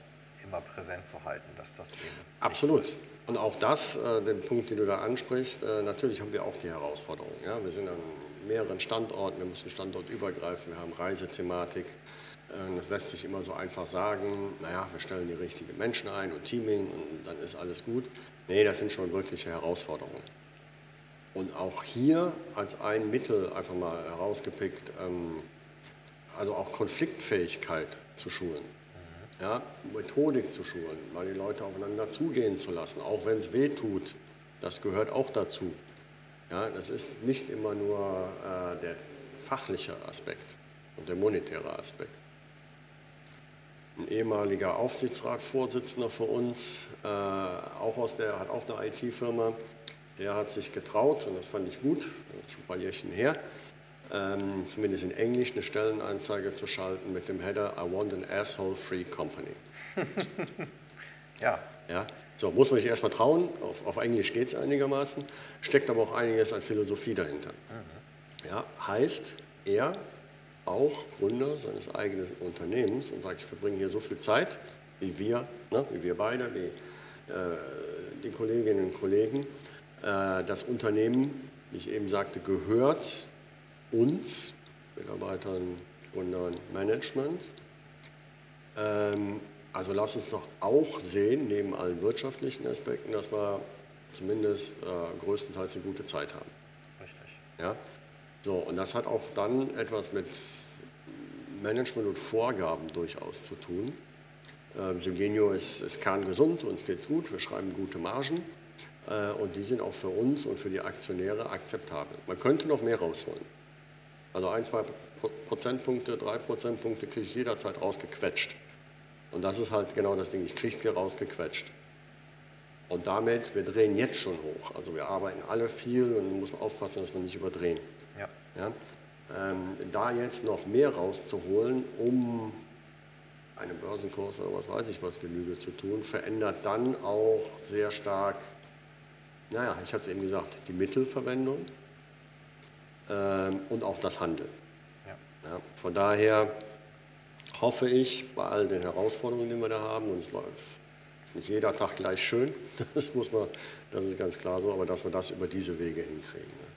immer präsent zu halten, dass das eben. Absolut. Und auch das, äh, den Punkt, den du da ansprichst, äh, natürlich haben wir auch die Herausforderung. Ja? Wir sind an mehreren Standorten, wir müssen standortübergreifen, wir haben Reisethematik. Äh, das lässt sich immer so einfach sagen, naja, wir stellen die richtigen Menschen ein und Teaming und dann ist alles gut. Nee, das sind schon wirkliche Herausforderungen. Und auch hier als ein Mittel einfach mal herausgepickt, ähm, also auch Konfliktfähigkeit zu schulen ja, Methodik zu schulen, mal die Leute aufeinander zugehen zu lassen, auch wenn es weh tut. Das gehört auch dazu. Ja, das ist nicht immer nur äh, der fachliche Aspekt und der monetäre Aspekt. Ein ehemaliger Aufsichtsratsvorsitzender für uns, äh, auch aus der, hat auch eine IT-Firma, der hat sich getraut, und das fand ich gut, das ist schon ein paar Jährchen her, ähm, zumindest in Englisch, eine Stellenanzeige zu schalten mit dem Header I want an asshole-free company. ja. ja. So, muss man sich erstmal trauen, auf, auf Englisch geht es einigermaßen, steckt aber auch einiges an Philosophie dahinter. Mhm. Ja, heißt, er, auch Gründer seines eigenen Unternehmens und sagt, ich verbringe hier so viel Zeit, wie wir, ne, wie wir beide, die, äh, die Kolleginnen und Kollegen, Äh, das Unternehmen, wie ich eben sagte, gehört uns, Mitarbeitern, Gründern, Management. Ähm, also lass uns doch auch sehen, neben allen wirtschaftlichen Aspekten, dass wir zumindest äh, größtenteils eine gute Zeit haben. Richtig. Ja? So, und das hat auch dann etwas mit Management und Vorgaben durchaus zu tun. Ähm, Sygenio ist, ist kerngesund, uns geht es gut, wir schreiben gute Margen äh, und die sind auch für uns und für die Aktionäre akzeptabel. Man könnte noch mehr rausholen. Also ein, zwei Prozentpunkte, drei Prozentpunkte kriege ich jederzeit rausgequetscht. Und das ist halt genau das Ding, ich kriege die rausgequetscht. Und damit, wir drehen jetzt schon hoch. Also wir arbeiten alle viel und muss man aufpassen, dass wir nicht überdrehen. Ja. Ja? Ähm, da jetzt noch mehr rauszuholen, um einen Börsenkurs oder was weiß ich was Genüge zu tun, verändert dann auch sehr stark, naja, ich hatte es eben gesagt, die Mittelverwendung und auch das Handeln. Ja. Ja, von daher hoffe ich, bei all den Herausforderungen, die wir da haben, und es läuft nicht jeder Tag gleich schön, das muss man, das ist ganz klar so, aber dass wir das über diese Wege hinkriegen. Ne?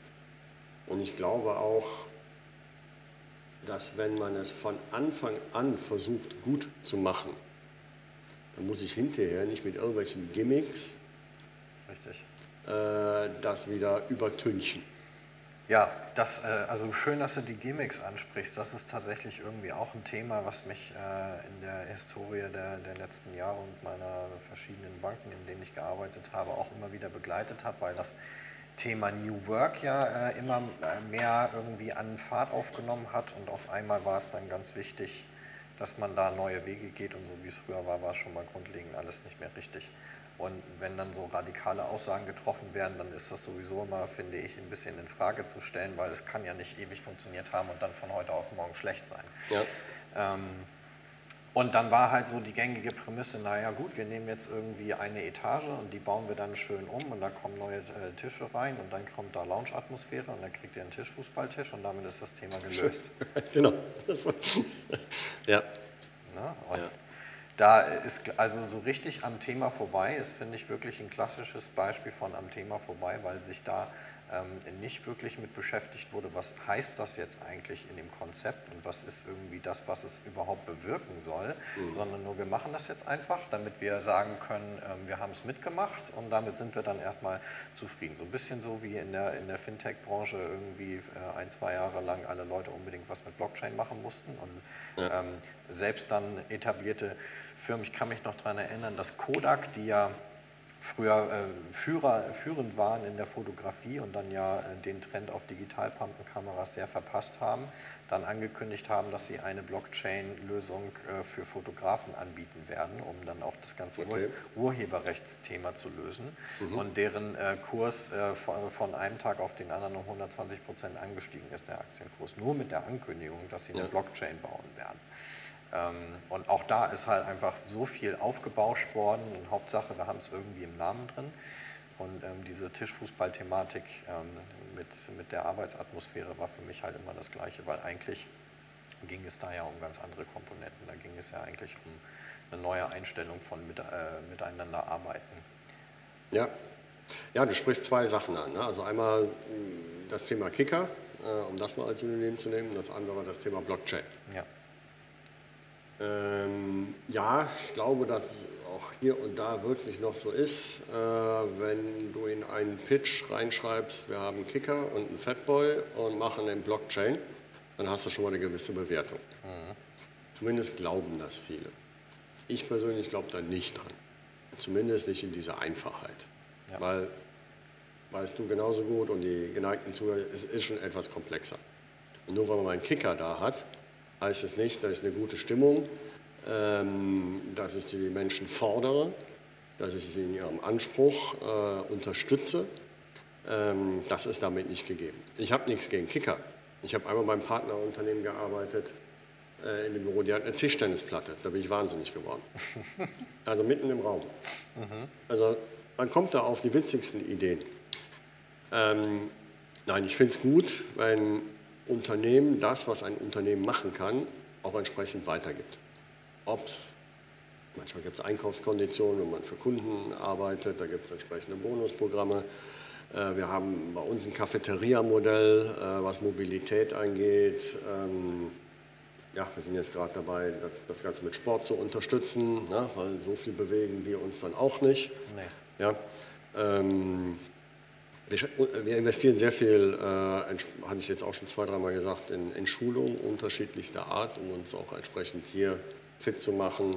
Und ich glaube auch, dass wenn man es von Anfang an versucht gut zu machen, dann muss ich hinterher nicht mit irgendwelchen Gimmicks Richtig. äh, das wieder übertünchen. Ja, das, äh, also schön, dass du die Gimmicks ansprichst. Das ist tatsächlich irgendwie auch ein Thema, was mich äh, in der Historie der, der letzten Jahre und meiner verschiedenen Banken, in denen ich gearbeitet habe, auch immer wieder begleitet hat, weil das Thema New Work ja äh, immer mehr irgendwie an Fahrt aufgenommen hat und auf einmal war es dann ganz wichtig, dass man da neue Wege geht und so wie es früher war, war es schon mal grundlegend alles nicht mehr richtig. Und wenn dann so radikale Aussagen getroffen werden, dann ist das sowieso immer, finde ich, ein bisschen in Frage zu stellen, weil es kann ja nicht ewig funktioniert haben und dann von heute auf morgen schlecht sein. Ja. Ähm, und dann war halt so die gängige Prämisse, naja gut, wir nehmen jetzt irgendwie eine Etage und die bauen wir dann schön um und da kommen neue äh, Tische rein und dann kommt da Lounge-Atmosphäre und dann kriegt ihr einen Tischfußballtisch und damit ist das Thema gelöst. genau. Ja. Ne? Und Ja. Da ist also so richtig am Thema vorbei, ist, finde ich, wirklich ein klassisches Beispiel von am Thema vorbei, weil sich da nicht wirklich mit beschäftigt wurde, was heißt das jetzt eigentlich in dem Konzept und was ist irgendwie das, was es überhaupt bewirken soll, sondern nur wir machen das jetzt einfach, damit wir sagen können, ähm, wir haben es mitgemacht und damit sind wir dann erstmal zufrieden. So ein bisschen so wie in der, in der Fintech-Branche irgendwie äh, ein, zwei Jahre lang alle Leute unbedingt was mit Blockchain machen mussten und Ja. ähm, selbst dann etablierte Firmen, ich kann mich noch daran erinnern, dass Kodak, die ja früher äh, Führer, führend waren in der Fotografie und dann ja äh, den Trend auf Digitalpumpenkameras sehr verpasst haben, dann angekündigt haben, dass sie eine Blockchain-Lösung äh, für Fotografen anbieten werden, um dann auch das ganze Okay. Ur Urheberrechtsthema zu lösen. Und deren äh, Kurs äh, von, von einem Tag auf den anderen um 120 Prozent angestiegen ist, der Aktienkurs, nur mit der Ankündigung, dass sie eine Ja. Blockchain bauen werden. Ähm, und auch da ist halt einfach so viel aufgebauscht worden und Hauptsache, wir haben es irgendwie im Namen drin. Und ähm, diese Tischfußball-Thematik ähm, mit, mit der Arbeitsatmosphäre war für mich halt immer das Gleiche, weil eigentlich ging es da ja um ganz andere Komponenten. Da ging es ja eigentlich um eine neue Einstellung von mit, äh, miteinander arbeiten. Ja. ja, du sprichst zwei Sachen an. Ne? Also einmal mh, das Thema Kicker, äh, um das mal als Synonym zu nehmen, und das andere das Thema Blockchain. Ja, Ähm, ja, ich glaube, dass es auch hier und da wirklich noch so ist, äh, wenn du in einen Pitch reinschreibst, wir haben einen Kicker und einen Fatboy und machen einen Blockchain, dann hast du schon mal eine gewisse Bewertung. Zumindest glauben das viele. Ich persönlich glaube da nicht dran. Zumindest nicht in dieser Einfachheit. Ja. Weil, weißt du genauso gut und die geneigten Zuhörer, es ist schon etwas komplexer. Und nur weil man einen Kicker da hat, heißt es nicht, dass ich eine gute Stimmung, ähm, dass ich die Menschen fordere, dass ich sie in ihrem Anspruch äh, unterstütze. Ähm, das ist damit nicht gegeben. Ich habe nichts gegen Kicker. Ich habe einmal beim Partnerunternehmen gearbeitet, äh, in dem Büro, die hat eine Tischtennisplatte. Da bin ich wahnsinnig geworden. Also mitten im Raum. Also man kommt da auf die witzigsten Ideen. Ähm, nein, ich finde es gut, wenn Unternehmen das, was ein Unternehmen machen kann, auch entsprechend weitergibt. Ob es, manchmal gibt es Einkaufskonditionen, wenn man für Kunden arbeitet, da gibt es entsprechende Bonusprogramme. Äh, wir haben bei uns ein Cafeteria-Modell, äh, was Mobilität angeht. Ähm, ja, wir sind jetzt gerade dabei, das, das, Ganze mit Sport zu unterstützen, ne? weil so viel bewegen wir uns dann auch nicht. Nee. Ja, ähm, wir, wir, investieren sehr viel, äh, hatte ich jetzt auch schon zwei, dreimal gesagt, in, in Schulung unterschiedlichster Art, um uns auch entsprechend hier fit zu machen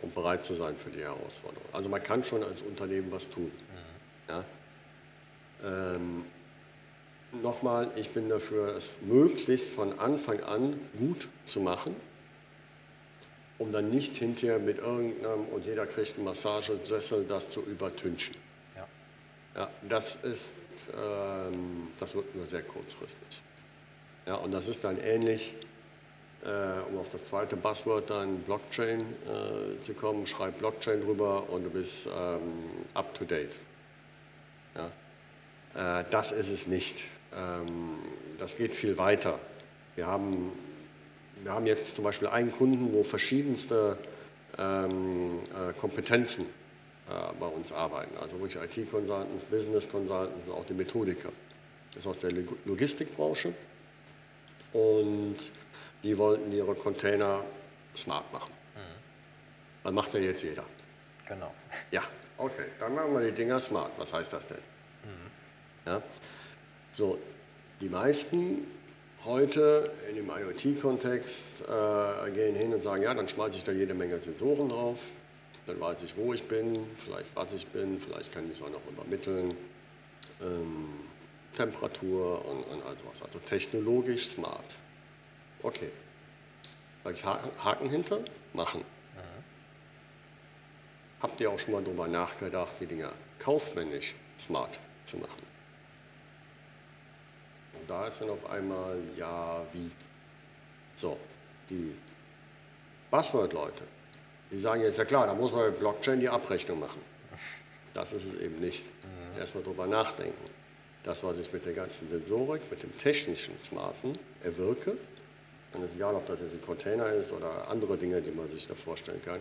und bereit zu sein für die Herausforderung. Also man kann schon als Unternehmen was tun. Mhm. Ja? Ähm, Nochmal, ich bin dafür, es möglichst von Anfang an gut zu machen, um dann nicht hinterher mit irgendeinem und jeder kriegt einen Massagesessel das zu übertünchen. Ja. ja das ist, ähm, das wird nur sehr kurzfristig. Ja, und das ist dann ähnlich, äh, um auf das zweite Buzzword dann Blockchain äh, zu kommen, schreib Blockchain drüber und du bist ähm, up to date. Ja? Äh, das ist es nicht. Ähm, das geht viel weiter. Wir haben, wir haben jetzt zum Beispiel einen Kunden, wo verschiedenste ähm, äh, Kompetenzen bei uns arbeiten. Also wirklich IT-Consultants, Business-Consultants, auch die Methodiker. Das ist aus der Logistikbranche. Und die wollten ihre Container smart machen. Mhm. Das macht ja jetzt jeder. Genau. Ja, okay. Dann machen wir die Dinger smart. Was heißt das denn? Mhm. Ja? So, die meisten heute in dem IoT-Kontext äh, gehen hin und sagen, ja, dann schmeiße ich da jede Menge Sensoren drauf, dann weiß ich, wo ich bin, vielleicht was ich bin, vielleicht kann ich es auch noch übermitteln, ähm, Temperatur und, und all sowas. Also technologisch smart. Okay. Sag ich Haken hinter? Machen. Mhm. Habt ihr auch schon mal darüber nachgedacht, die Dinger kaufmännisch smart zu machen? Und da ist dann auf einmal, ja, wie? So, die Buzzword-Leute, die sagen jetzt, ja klar, da muss man mit Blockchain die Abrechnung machen. Das ist es eben nicht. Mhm. Erstmal drüber nachdenken. Das, was ich mit der ganzen Sensorik, mit dem technischen Smarten erwirke, dann ist egal, ob das jetzt ein Container ist oder andere Dinge, die man sich da vorstellen kann,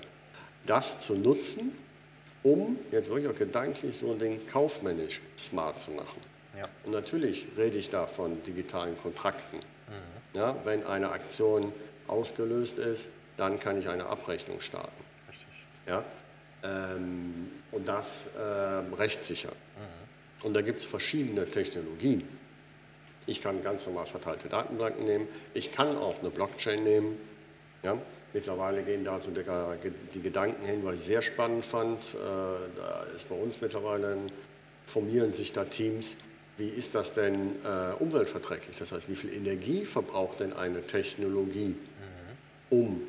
das zu nutzen, um jetzt wirklich auch gedanklich so ein Ding kaufmännisch smart zu machen. Ja. Und natürlich rede ich da von digitalen Kontrakten. Mhm. Ja, wenn eine Aktion ausgelöst ist, dann kann ich eine Abrechnung starten. Ja, ähm, und das äh, rechtssicher. Mhm. Und da gibt es verschiedene Technologien. Ich kann ganz normal verteilte Datenbanken nehmen. Ich kann auch eine Blockchain nehmen. Ja? Mittlerweile gehen da so die, die Gedanken hin, weil ich sehr spannend fand. Äh, da ist bei uns mittlerweile, formieren sich da Teams, wie ist das denn äh, umweltverträglich? Das heißt, wie viel Energie verbraucht denn eine Technologie, mhm. um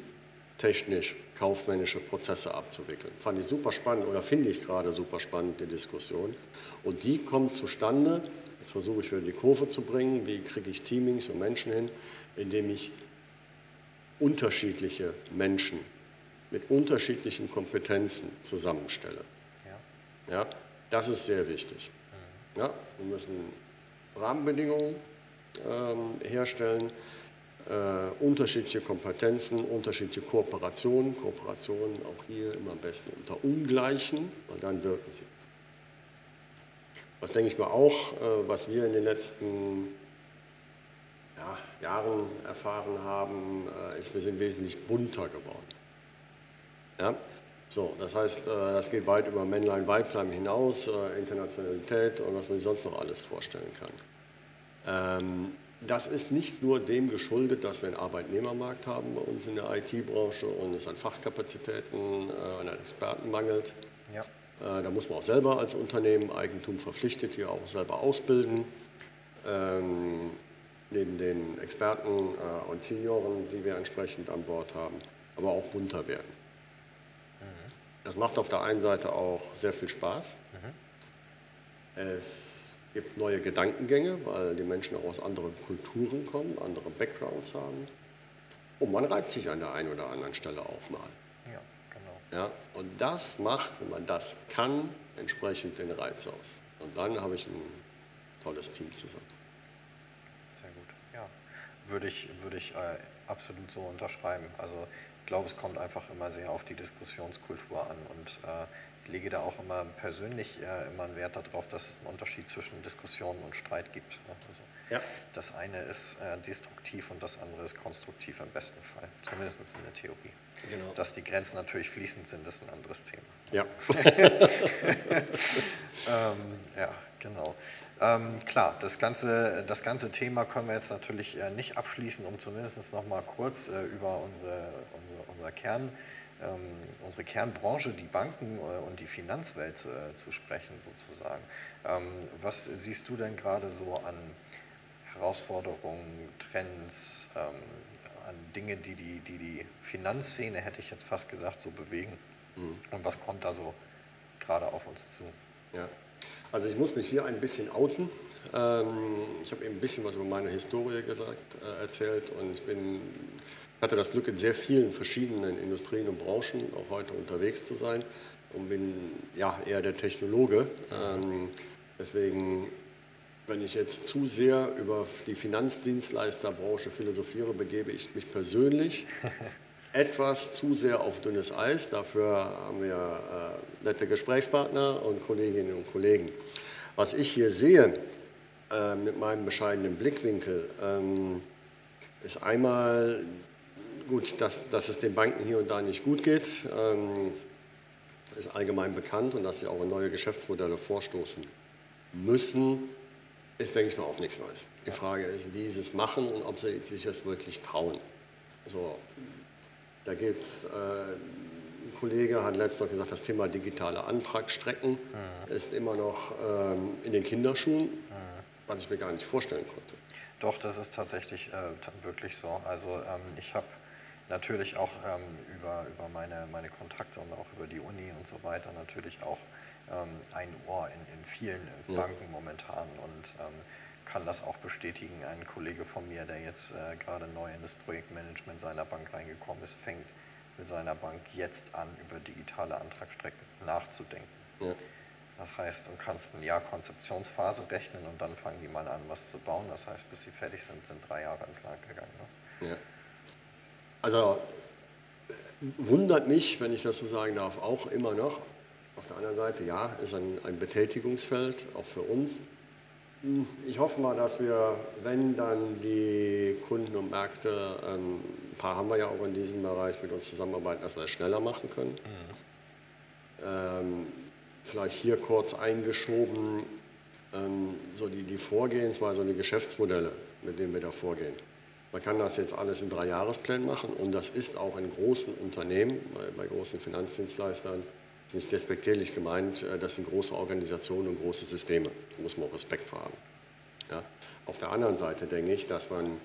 technisch kaufmännische Prozesse abzuwickeln? Fand ich super spannend oder finde ich gerade super spannend, die Diskussion. Und die kommt zustande, jetzt versuche ich wieder die Kurve zu bringen, wie kriege ich Teamings und Menschen hin, indem ich unterschiedliche Menschen mit unterschiedlichen Kompetenzen zusammenstelle. Ja. ja das ist sehr wichtig. Ja, wir müssen Rahmenbedingungen ähm, herstellen, äh, unterschiedliche Kompetenzen, unterschiedliche Kooperationen. Kooperationen auch hier immer am besten unter Ungleichen und dann wirken sie. Was denke ich mal auch, äh, was wir in den letzten ja, Jahren erfahren haben, äh, ist, wir sind wesentlich bunter geworden. Ja? So, das heißt, äh, das geht weit über Männlein, Weiblein hinaus, äh, Internationalität und was man sich sonst noch alles vorstellen kann. Ähm, das ist nicht nur dem geschuldet, dass wir einen Arbeitnehmermarkt haben bei uns in der IT-Branche und es an Fachkapazitäten, äh, an Experten mangelt. Ja. Da muss man auch selber als Unternehmen Eigentum verpflichtet hier auch selber ausbilden. Ähm, neben den Experten und Senioren, die wir entsprechend an Bord haben, aber auch bunter werden. Das macht auf der einen Seite auch sehr viel Spaß. Mhm. Es gibt neue Gedankengänge, weil die Menschen auch aus anderen Kulturen kommen, andere Backgrounds haben. Und man reibt sich an der einen oder anderen Stelle auch mal. Ja, genau. Ja, und das macht, wenn man das kann, entsprechend den Reiz aus. Und dann habe ich ein tolles Team zusammen. Sehr gut, ja. Würde ich, würde ich äh, absolut so unterschreiben. Also ich glaube, es kommt einfach immer sehr auf die Diskussionskultur an und äh, lege da auch immer persönlich äh, immer einen Wert darauf, dass es einen Unterschied zwischen Diskussion und Streit gibt. Ne? Also Ja. das eine ist äh, destruktiv und das andere ist konstruktiv im besten Fall, zumindest in der Theorie. Genau. Dass die Grenzen natürlich fließend sind, ist ein anderes Thema. Ja. Ähm, ja, genau. Ähm, klar, das ganze, das ganze Thema können wir jetzt natürlich äh, nicht abschließen, um zumindest noch mal kurz äh, über unsere, unsere, unser Kern, unsere Kernbranche, die Banken äh, und die Finanzwelt äh, zu sprechen sozusagen. Ähm, was siehst du denn gerade so an Herausforderungen, Trends, ähm, an Dinge, die die, die die Finanzszene, hätte ich jetzt fast gesagt, so bewegen? Und was kommt da so gerade auf uns zu? Ja. Also ich muss mich hier ein bisschen outen. Ähm, ich habe eben ein bisschen was über meine Historie gesagt, äh, erzählt und ich bin, hatte das Glück, in sehr vielen verschiedenen Industrien und Branchen auch heute unterwegs zu sein und bin ja eher der Technologe. Ähm, deswegen, wenn ich jetzt zu sehr über die Finanzdienstleisterbranche philosophiere, begebe ich mich persönlich etwas zu sehr auf dünnes Eis. Dafür haben wir äh, nette Gesprächspartner und Kolleginnen und Kollegen. Was ich hier sehe äh, mit meinem bescheidenen Blickwinkel, ähm, ist einmal gut, dass, dass es den Banken hier und da nicht gut geht, ähm, ist allgemein bekannt und dass sie auch in neue Geschäftsmodelle vorstoßen müssen, ist, denke ich mal, auch nichts Neues. Die Frage ist, wie sie es machen und ob sie sich das wirklich trauen. So, da gibt es, äh, ein Kollege hat letztens noch gesagt, das Thema digitale Antragsstrecken ist immer noch ähm, in den Kinderschuhen, was ich mir gar nicht vorstellen konnte. Doch, das ist tatsächlich äh, wirklich so. Also ähm, ich habe natürlich auch ähm, über, über meine, meine Kontakte und auch über die Uni und so weiter natürlich auch ähm, ein Ohr in, in vielen äh, Ja. Banken momentan und ähm, kann das auch bestätigen. Ein Kollege von mir, der jetzt äh, gerade neu in das Projektmanagement seiner Bank reingekommen ist, fängt mit seiner Bank jetzt an, über digitale Antragsstrecken nachzudenken. Ja. Das heißt, du kannst ein Jahr Konzeptionsphase rechnen und dann fangen die mal an, was zu bauen. Das heißt, bis sie fertig sind, sind drei Jahre ins Land gegangen. Ne? Ja. Also äh, wundert mich, wenn ich das so sagen darf, auch immer noch. Auf der anderen Seite, ja, ist ein, ein Betätigungsfeld, auch für uns. Hm, Ich hoffe mal, dass wir, wenn dann die Kunden und Märkte, ähm, ein paar haben wir ja auch in diesem Bereich mit uns zusammenarbeiten, dass wir es schneller machen können. Ähm, vielleicht hier kurz eingeschoben, ähm, so die, die Vorgehensweise und die Geschäftsmodelle, mit denen wir da vorgehen. Man kann das jetzt alles in drei Jahresplänen machen und das ist auch in großen Unternehmen, bei, bei großen Finanzdienstleistern, ist nicht despektierlich gemeint, äh, das sind große Organisationen und große Systeme. Da muss man auch Respekt vor haben. Ja? Auf der anderen Seite denke ich, dass man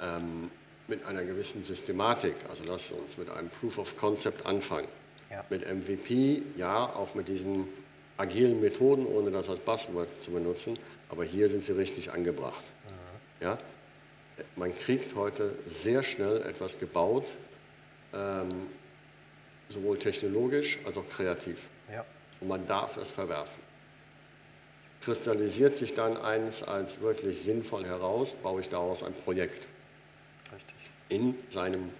ähm, mit einer gewissen Systematik, also lass uns mit einem Proof of Concept anfangen, Ja. mit MVP, ja, auch mit diesen agilen Methoden, ohne das als Buzzword zu benutzen, aber hier sind sie richtig angebracht. Ja? Man kriegt heute sehr schnell etwas gebaut, ähm, sowohl technologisch als auch kreativ. Ja. Und man darf es verwerfen. Kristallisiert sich dann eins als wirklich sinnvoll heraus, baue ich daraus ein Projekt Richtig. in, seinem,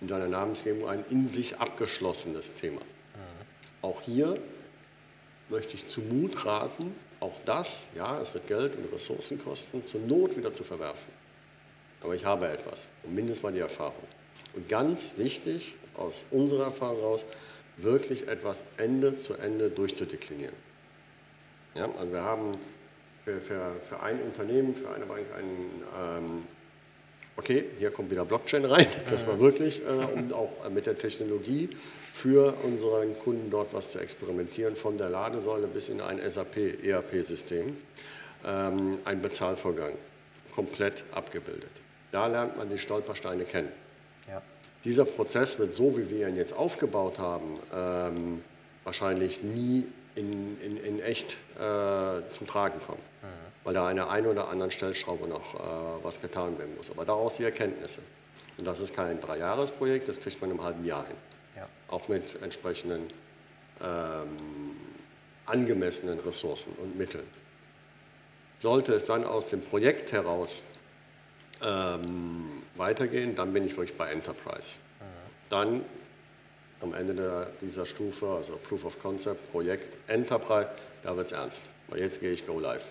in seiner Namensgebung ein in sich abgeschlossenes Thema. Auch hier möchte ich zu Mut raten, auch das, ja, es wird Geld und Ressourcen kosten, zur Not wieder zu verwerfen. Aber ich habe etwas und mindestens mal die Erfahrung. Und ganz wichtig, aus unserer Erfahrung heraus, wirklich etwas Ende zu Ende durchzudeklinieren. Ja, also wir haben für, für, für ein Unternehmen, für eine Bank einen ähm, okay, hier kommt wieder Blockchain rein, dass wir wirklich, äh, um auch mit der Technologie für unseren Kunden dort was zu experimentieren, von der Ladesäule bis in ein SAP-ERP-System, ähm, ein Bezahlvorgang, komplett abgebildet. Da lernt man die Stolpersteine kennen. Ja. Dieser Prozess wird so, wie wir ihn jetzt aufgebaut haben, ähm, wahrscheinlich nie in, in, in echt äh, zum Tragen kommen, weil da an der einen oder anderen Stellschraube noch äh, was getan werden muss. Aber daraus die Erkenntnisse. Und das ist kein Dreijahresprojekt, das kriegt man im halben Jahr hin. Ja. Auch mit entsprechenden ähm, angemessenen Ressourcen und Mitteln. Sollte es dann aus dem Projekt heraus ähm, weitergehen, dann bin ich wirklich bei Enterprise. Dann am Ende der, dieser Stufe, also Proof of Concept, Projekt, Enterprise, da wird es ernst, weil jetzt gehe ich Go Live.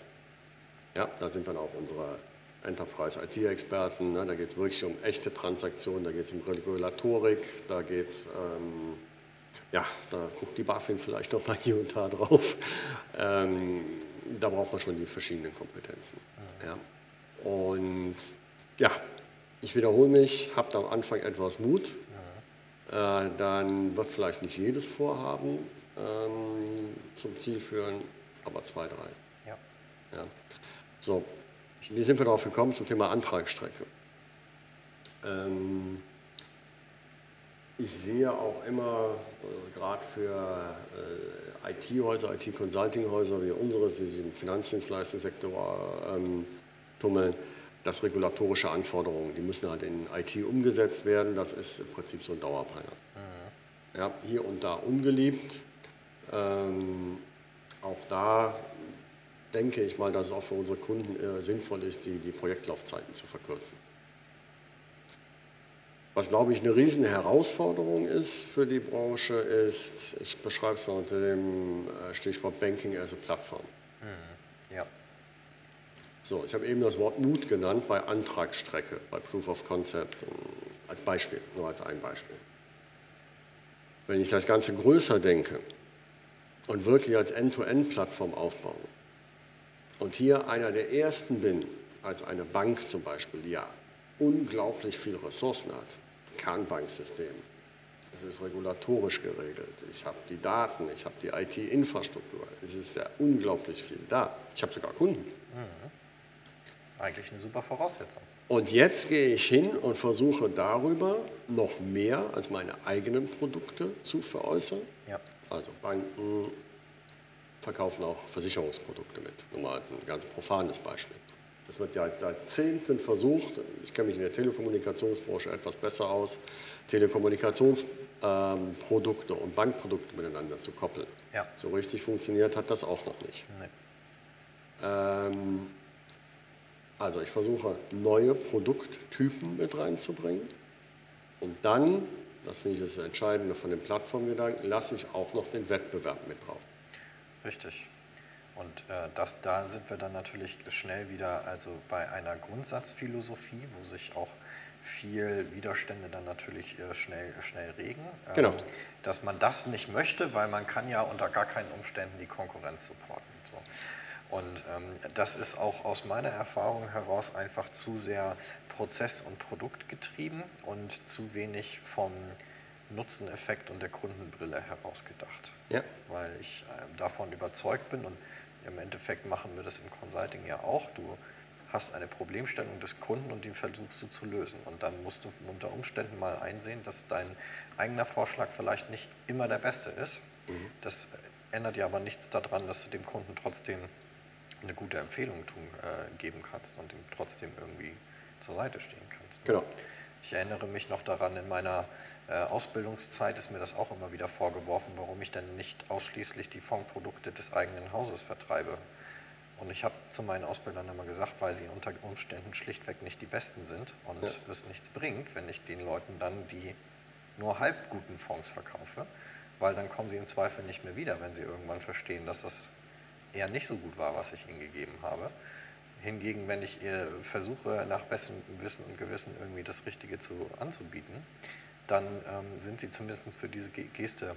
Ja, da sind dann auch unsere Enterprise IT-Experten, ne, da geht es wirklich um echte Transaktionen, da geht es um Regulatorik, da geht es, ähm, ja, da guckt die BaFin vielleicht noch mal hier und da drauf. Ähm, da braucht man schon die verschiedenen Kompetenzen. Ja. Und ja, ich wiederhole mich, habt am Anfang etwas Mut, äh, dann wird vielleicht nicht jedes Vorhaben ähm, zum Ziel führen, aber zwei, drei. Ja. Ja. So, wie sind wir darauf gekommen zum Thema Antragsstrecke? Ähm, ich sehe auch immer, äh, gerade für äh, IT-Häuser, IT-Consulting-Häuser wie unseres, die sich im Finanzdienstleistungssektor ähm, tummeln, dass regulatorische Anforderungen, die müssen halt in IT umgesetzt werden. Das ist im Prinzip so ein Dauerbrenner. Mhm. Ja, hier und da ungeliebt. Ähm, auch da denke ich mal, dass es auch für unsere Kunden äh, sinnvoll ist, die, die Projektlaufzeiten zu verkürzen. Was, glaube ich, eine riesen Herausforderung ist für die Branche, ist, ich beschreibe es mal unter dem äh, Stichwort Banking as a Plattform. Mhm. Ja. So, ich habe eben das Wort Mut genannt bei Antragsstrecke, bei Proof of Concept, als Beispiel, nur als ein Beispiel. Wenn ich das Ganze größer denke und wirklich als End-to-End-Plattform aufbaue und hier einer der ersten bin, als eine Bank zum Beispiel, die ja unglaublich viele Ressourcen hat. Kernbanksystem. Es ist regulatorisch geregelt. Ich habe die Daten, ich habe die IT-Infrastruktur. Es ist ja unglaublich viel da. Ich habe sogar Kunden. Mhm. Eigentlich eine super Voraussetzung. Und jetzt gehe ich hin und versuche darüber noch mehr als meine eigenen Produkte zu veräußern. Ja. Also Banken verkaufen auch Versicherungsprodukte mit. Nur mal ein ganz profanes Beispiel. Das wird ja seit Jahrzehnten versucht, ich kenne mich in der Telekommunikationsbranche etwas besser aus, Telekommunikationsprodukte und Bankprodukte miteinander zu koppeln. Ja. So richtig funktioniert hat das auch noch nicht. Nee. Ähm, also ich versuche neue Produkttypen mit reinzubringen und dann, das finde ich das Entscheidende von dem Plattformgedanken, lasse ich auch noch den Wettbewerb mit drauf. Richtig. Und äh, das, da sind wir dann natürlich schnell wieder also bei einer Grundsatzphilosophie, wo sich auch viel Widerstände dann natürlich äh, schnell, schnell regen. Ähm, genau. Dass man das nicht möchte, weil man kann ja unter gar keinen Umständen die Konkurrenz supporten. Und ähm, das ist auch aus meiner Erfahrung heraus einfach zu sehr Prozess- und Produktgetrieben und zu wenig vom Nutzeneffekt und der Kundenbrille herausgedacht. Ja. Weil ich äh, davon überzeugt bin und im Endeffekt machen wir das im Consulting ja auch. Du hast eine Problemstellung des Kunden und die versuchst du zu lösen. Und dann musst du unter Umständen mal einsehen, dass dein eigener Vorschlag vielleicht nicht immer der beste ist. Mhm. Das ändert ja aber nichts daran, dass du dem Kunden trotzdem eine gute Empfehlung tun, äh, geben kannst und ihm trotzdem irgendwie zur Seite stehen kannst. Genau. Ich erinnere mich noch daran, in meiner äh, Ausbildungszeit ist mir das auch immer wieder vorgeworfen, warum ich denn nicht ausschließlich die Fondprodukte des eigenen Hauses vertreibe. Und ich habe zu meinen Ausbildern immer gesagt, weil sie unter Umständen schlichtweg nicht die Besten sind und ja. es nichts bringt, wenn ich den Leuten dann die nur halb guten Fonds verkaufe, weil dann kommen sie im Zweifel nicht mehr wieder, wenn sie irgendwann verstehen, dass das eher nicht so gut war, was ich ihnen gegeben habe. Hingegen, wenn ich versuche, nach bestem Wissen und Gewissen irgendwie das Richtige zu, anzubieten, dann ähm, sind sie zumindest für diese Geste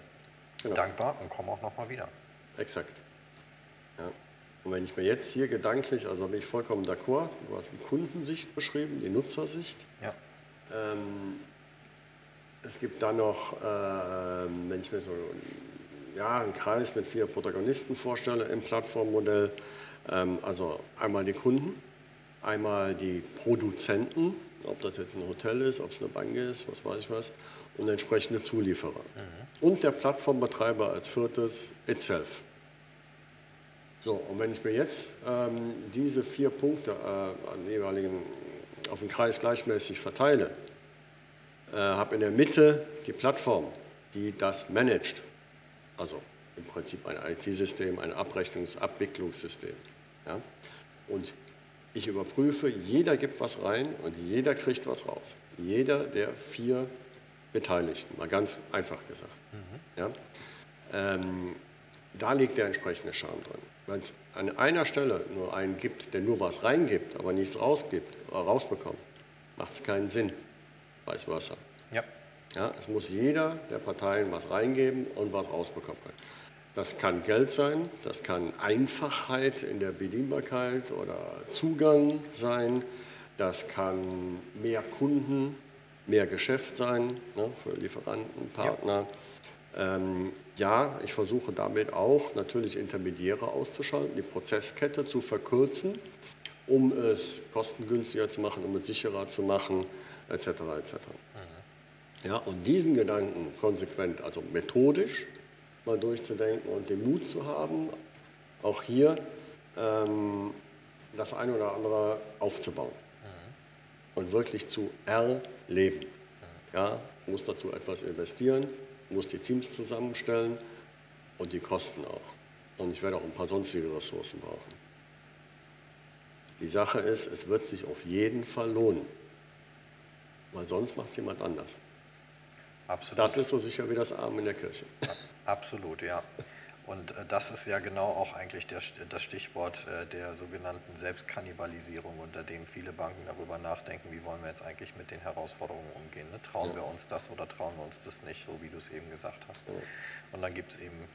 genau. dankbar und kommen auch nochmal wieder. Exakt. Ja. Und wenn ich mir jetzt hier gedanklich, also bin ich vollkommen d'accord, du hast die Kundensicht beschrieben, die Nutzersicht. Ja. Ähm, es gibt dann noch, äh, wenn ich mir so ja, einen Kreis mit vier Protagonisten vorstelle im Plattformmodell, ähm, also einmal die Kunden, einmal die Produzenten, ob das jetzt ein Hotel ist, ob es eine Bank ist, was weiß ich was, und entsprechende Zulieferer. Mhm. Und der Plattformbetreiber als viertes itself. So, und wenn ich mir jetzt ähm, diese vier Punkte äh, an jeweiligen, auf den Kreis gleichmäßig verteile, äh, habe in der Mitte die Plattform, die das managt. Also im Prinzip ein IT-System, ein Abrechnungsabwicklungssystem. Ja? Und ich überprüfe, jeder gibt was rein und jeder kriegt was raus. Jeder der vier Beteiligten, mal ganz einfach gesagt. Ja? Ähm, da liegt der entsprechende Charme drin. Wenn es an einer Stelle nur einen gibt, der nur was reingibt, aber nichts rausgibt, äh, rausbekommt, macht es keinen Sinn. Vice versa. Ja. Ja, es muss jeder der Parteien was reingeben und was rausbekommen. Das kann Geld sein, das kann Einfachheit in der Bedienbarkeit oder Zugang sein, das kann mehr Kunden, mehr Geschäft sein ne, für Lieferanten, Partner. Ja. Ähm, ja, ich versuche damit auch natürlich Intermediäre auszuschalten, die Prozesskette zu verkürzen, um es kostengünstiger zu machen, um es sicherer zu machen, etc. etc. Ja, und diesen Gedanken konsequent, also methodisch, mal durchzudenken und den Mut zu haben, auch hier ähm, das eine oder andere aufzubauen mhm. und wirklich zu erleben. Mhm. Ja, muss dazu etwas investieren, muss die Teams zusammenstellen und die Kosten auch. Und ich werde auch ein paar sonstige Ressourcen brauchen. Die Sache ist, es wird sich auf jeden Fall lohnen, weil sonst macht es jemand anders. Absolut. Das ist so sicher wie das Arm in der Kirche. Absolut, ja. Und äh, das ist ja genau auch eigentlich der, das Stichwort äh, der sogenannten Selbstkannibalisierung, unter dem viele Banken darüber nachdenken, wie wollen wir jetzt eigentlich mit den Herausforderungen umgehen. Ne? Trauen ja. wir uns das oder trauen wir uns das nicht, so wie du es eben gesagt hast. Ja. Und dann gibt es eben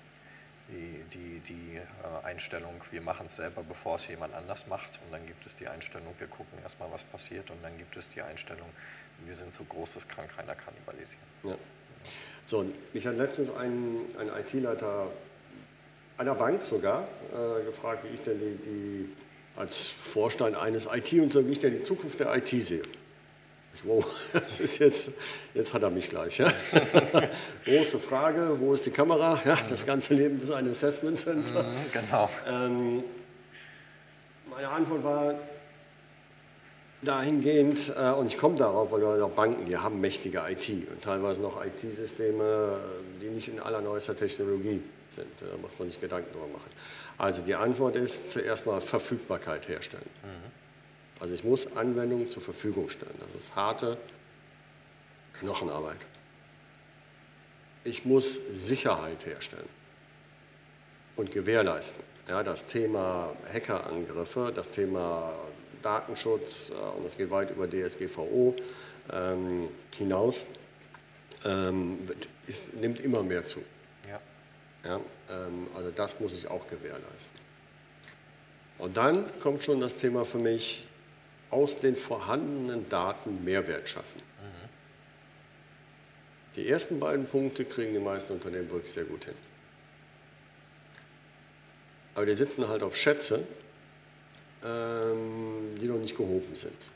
die, die, die äh, Einstellung, wir machen es selber, bevor es jemand anders macht. Und dann gibt es die Einstellung, wir gucken erstmal, was passiert. Und dann gibt es die Einstellung, wir sind so großes keiner kannibalisieren. Ja. So, mich hat letztens ein, ein IT-Leiter einer Bank sogar äh, gefragt, wie ich denn die, die als Vorstand eines IT-Unternehmens, wie ich denn die Zukunft der IT sehe. Ich, wow, das ist jetzt, jetzt hat er mich gleich. Ja. Große Frage, wo ist die Kamera? Ja, das ganze Leben ist ein Assessment Center. Mhm, genau. Ähm, meine Antwort war, dahingehend, äh, und ich komme darauf, weil auch Banken, die haben mächtige IT und teilweise noch IT-Systeme, die nicht in allerneuester Technologie sind. Da muss man sich Gedanken darüber machen. Also die Antwort ist zuerst mal Verfügbarkeit herstellen. Mhm. Also ich muss Anwendungen zur Verfügung stellen. Das ist harte Knochenarbeit. Ich muss Sicherheit herstellen und gewährleisten. Ja, das Thema Hackerangriffe, das Thema Datenschutz, äh, und das geht weit über DSGVO ähm, hinaus, ähm, ist, nimmt immer mehr zu. Ja. Ja, ähm, also das muss ich auch gewährleisten. Und dann kommt schon das Thema für mich, aus den vorhandenen Daten Mehrwert schaffen. Mhm. Die ersten beiden Punkte kriegen die meisten Unternehmen wirklich sehr gut hin. Aber die sitzen halt auf Schätze, die noch nicht gehoben sind.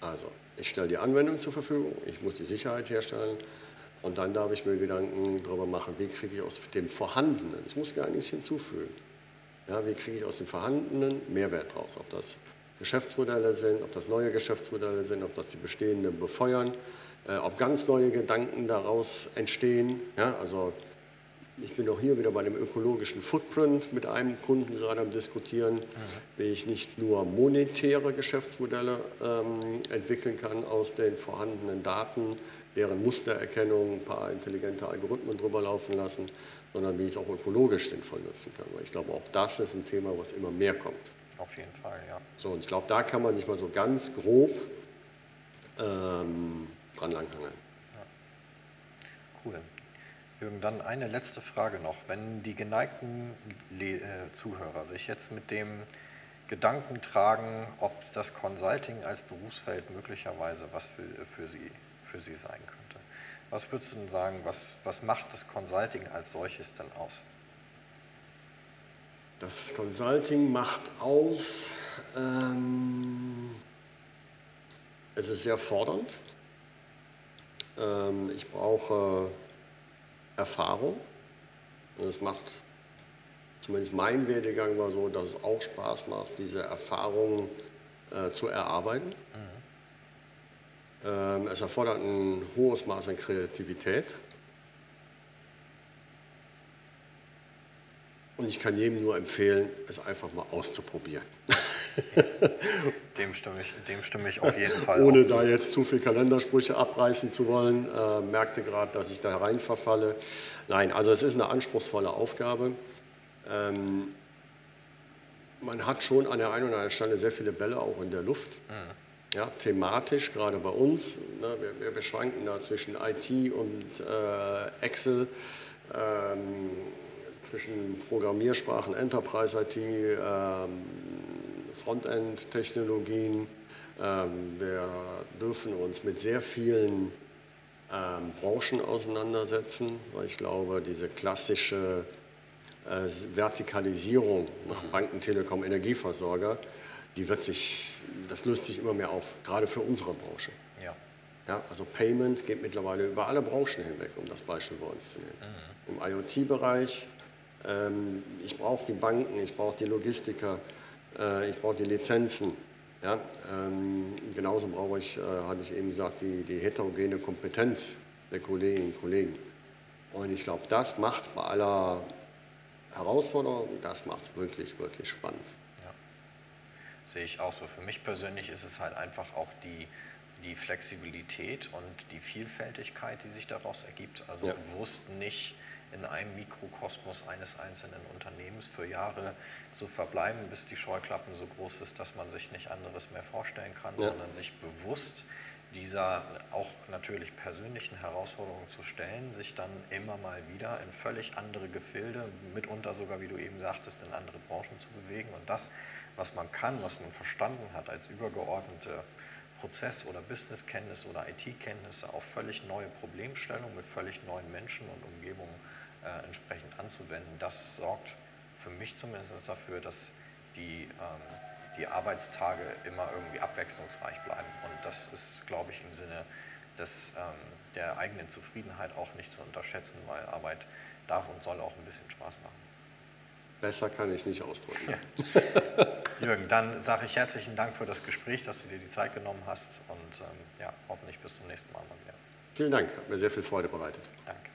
Also, ich stelle die Anwendung zur Verfügung, ich muss die Sicherheit herstellen und dann darf ich mir Gedanken darüber machen, wie kriege ich aus dem Vorhandenen, ich muss gar nichts hinzufügen, ja, wie kriege ich aus dem Vorhandenen Mehrwert raus, ob das Geschäftsmodelle sind, ob das neue Geschäftsmodelle sind, ob das die bestehenden befeuern, äh, ob ganz neue Gedanken daraus entstehen. Ja, also ich bin auch hier wieder bei dem ökologischen Footprint mit einem Kunden gerade am Diskutieren, mhm. wie ich nicht nur monetäre Geschäftsmodelle ähm, entwickeln kann aus den vorhandenen Daten, deren Mustererkennung, ein paar intelligente Algorithmen drüber laufen lassen, sondern wie ich es auch ökologisch sinnvoll nutzen kann. Weil ich glaube, auch das ist ein Thema, was immer mehr kommt. Auf jeden Fall, ja. So, und ich glaube, da kann man sich mal so ganz grob ähm, dran langhangeln. Ja. Cool. Jürgen, dann eine letzte Frage noch. Wenn die geneigten äh, Zuhörer sich jetzt mit dem Gedanken tragen, ob das Consulting als Berufsfeld möglicherweise was für, für, sie, für sie sein könnte, was würdest du denn sagen, was, was macht das Consulting als solches denn aus? Das Consulting macht aus, ähm, es ist sehr fordernd. Ähm, ich brauche Erfahrung. Und es macht, zumindest mein Werdegang war so, dass es auch Spaß macht, diese Erfahrung äh, zu erarbeiten. Mhm. Ähm, es erfordert ein hohes Maß an Kreativität. Und ich kann jedem nur empfehlen, es einfach mal auszuprobieren. dem, stimme ich, dem stimme ich auf jeden Fall Ohne da zu. jetzt zu viel Kalendersprüche abreißen zu wollen, äh, merkte gerade, dass ich da rein verfalle. Nein, also es ist eine anspruchsvolle Aufgabe. Ähm, man hat schon an der einen oder anderen Stelle sehr viele Bälle auch in der Luft. Ja, thematisch, gerade bei uns. Ne, wir, wir, wir schwanken da zwischen IT und äh, Excel, ähm, zwischen Programmiersprachen, Enterprise IT, ähm, Frontend-Technologien. Ähm, wir dürfen uns mit sehr vielen ähm, Branchen auseinandersetzen, weil ich glaube, diese klassische äh, Vertikalisierung nach Banken, Telekom, Energieversorger, die wird sich, das löst sich immer mehr auf, gerade für unsere Branche. Ja. Ja, also Payment geht mittlerweile über alle Branchen hinweg, um das Beispiel bei uns zu nehmen. Im IoT-Bereich, ähm, ich brauche die Banken, ich brauche die Logistiker, ich brauche die Lizenzen. Ja, ähm, genauso brauche ich, äh, hatte ich eben gesagt, die, die heterogene Kompetenz der Kolleginnen und Kollegen. Und ich glaube, das macht es bei aller Herausforderung, das macht es wirklich, wirklich spannend. Sehe ich auch so. Für mich persönlich ist es halt einfach auch die, die Flexibilität und die Vielfältigkeit, die sich daraus ergibt. Also Ja. bewusst nicht in einem Mikrokosmos eines einzelnen Unternehmens für Jahre zu verbleiben, bis die Scheuklappen so groß ist, dass man sich nicht anderes mehr vorstellen kann, Ja. sondern sich bewusst dieser auch natürlich persönlichen Herausforderungen zu stellen, sich dann immer mal wieder in völlig andere Gefilde, mitunter sogar, wie du eben sagtest, in andere Branchen zu bewegen und das, was man kann, was man verstanden hat als übergeordnete Prozess- oder Businesskenntnis oder IT-Kenntnisse auf völlig neue Problemstellungen mit völlig neuen Menschen und Umgebungen äh, entsprechend anzuwenden, das sorgt für mich zumindest dafür, dass die, ähm, die Arbeitstage immer irgendwie abwechslungsreich bleiben. Und das ist, glaube ich, im Sinne des, ähm, der eigenen Zufriedenheit auch nicht zu unterschätzen, weil Arbeit darf und soll auch ein bisschen Spaß machen. Besser kann ich es nicht ausdrücken. Jürgen, dann sage ich herzlichen Dank für das Gespräch, dass du dir die Zeit genommen hast und ähm, ja, hoffentlich bis zum nächsten Mal mal wieder. Vielen Dank, hat mir sehr viel Freude bereitet. Danke.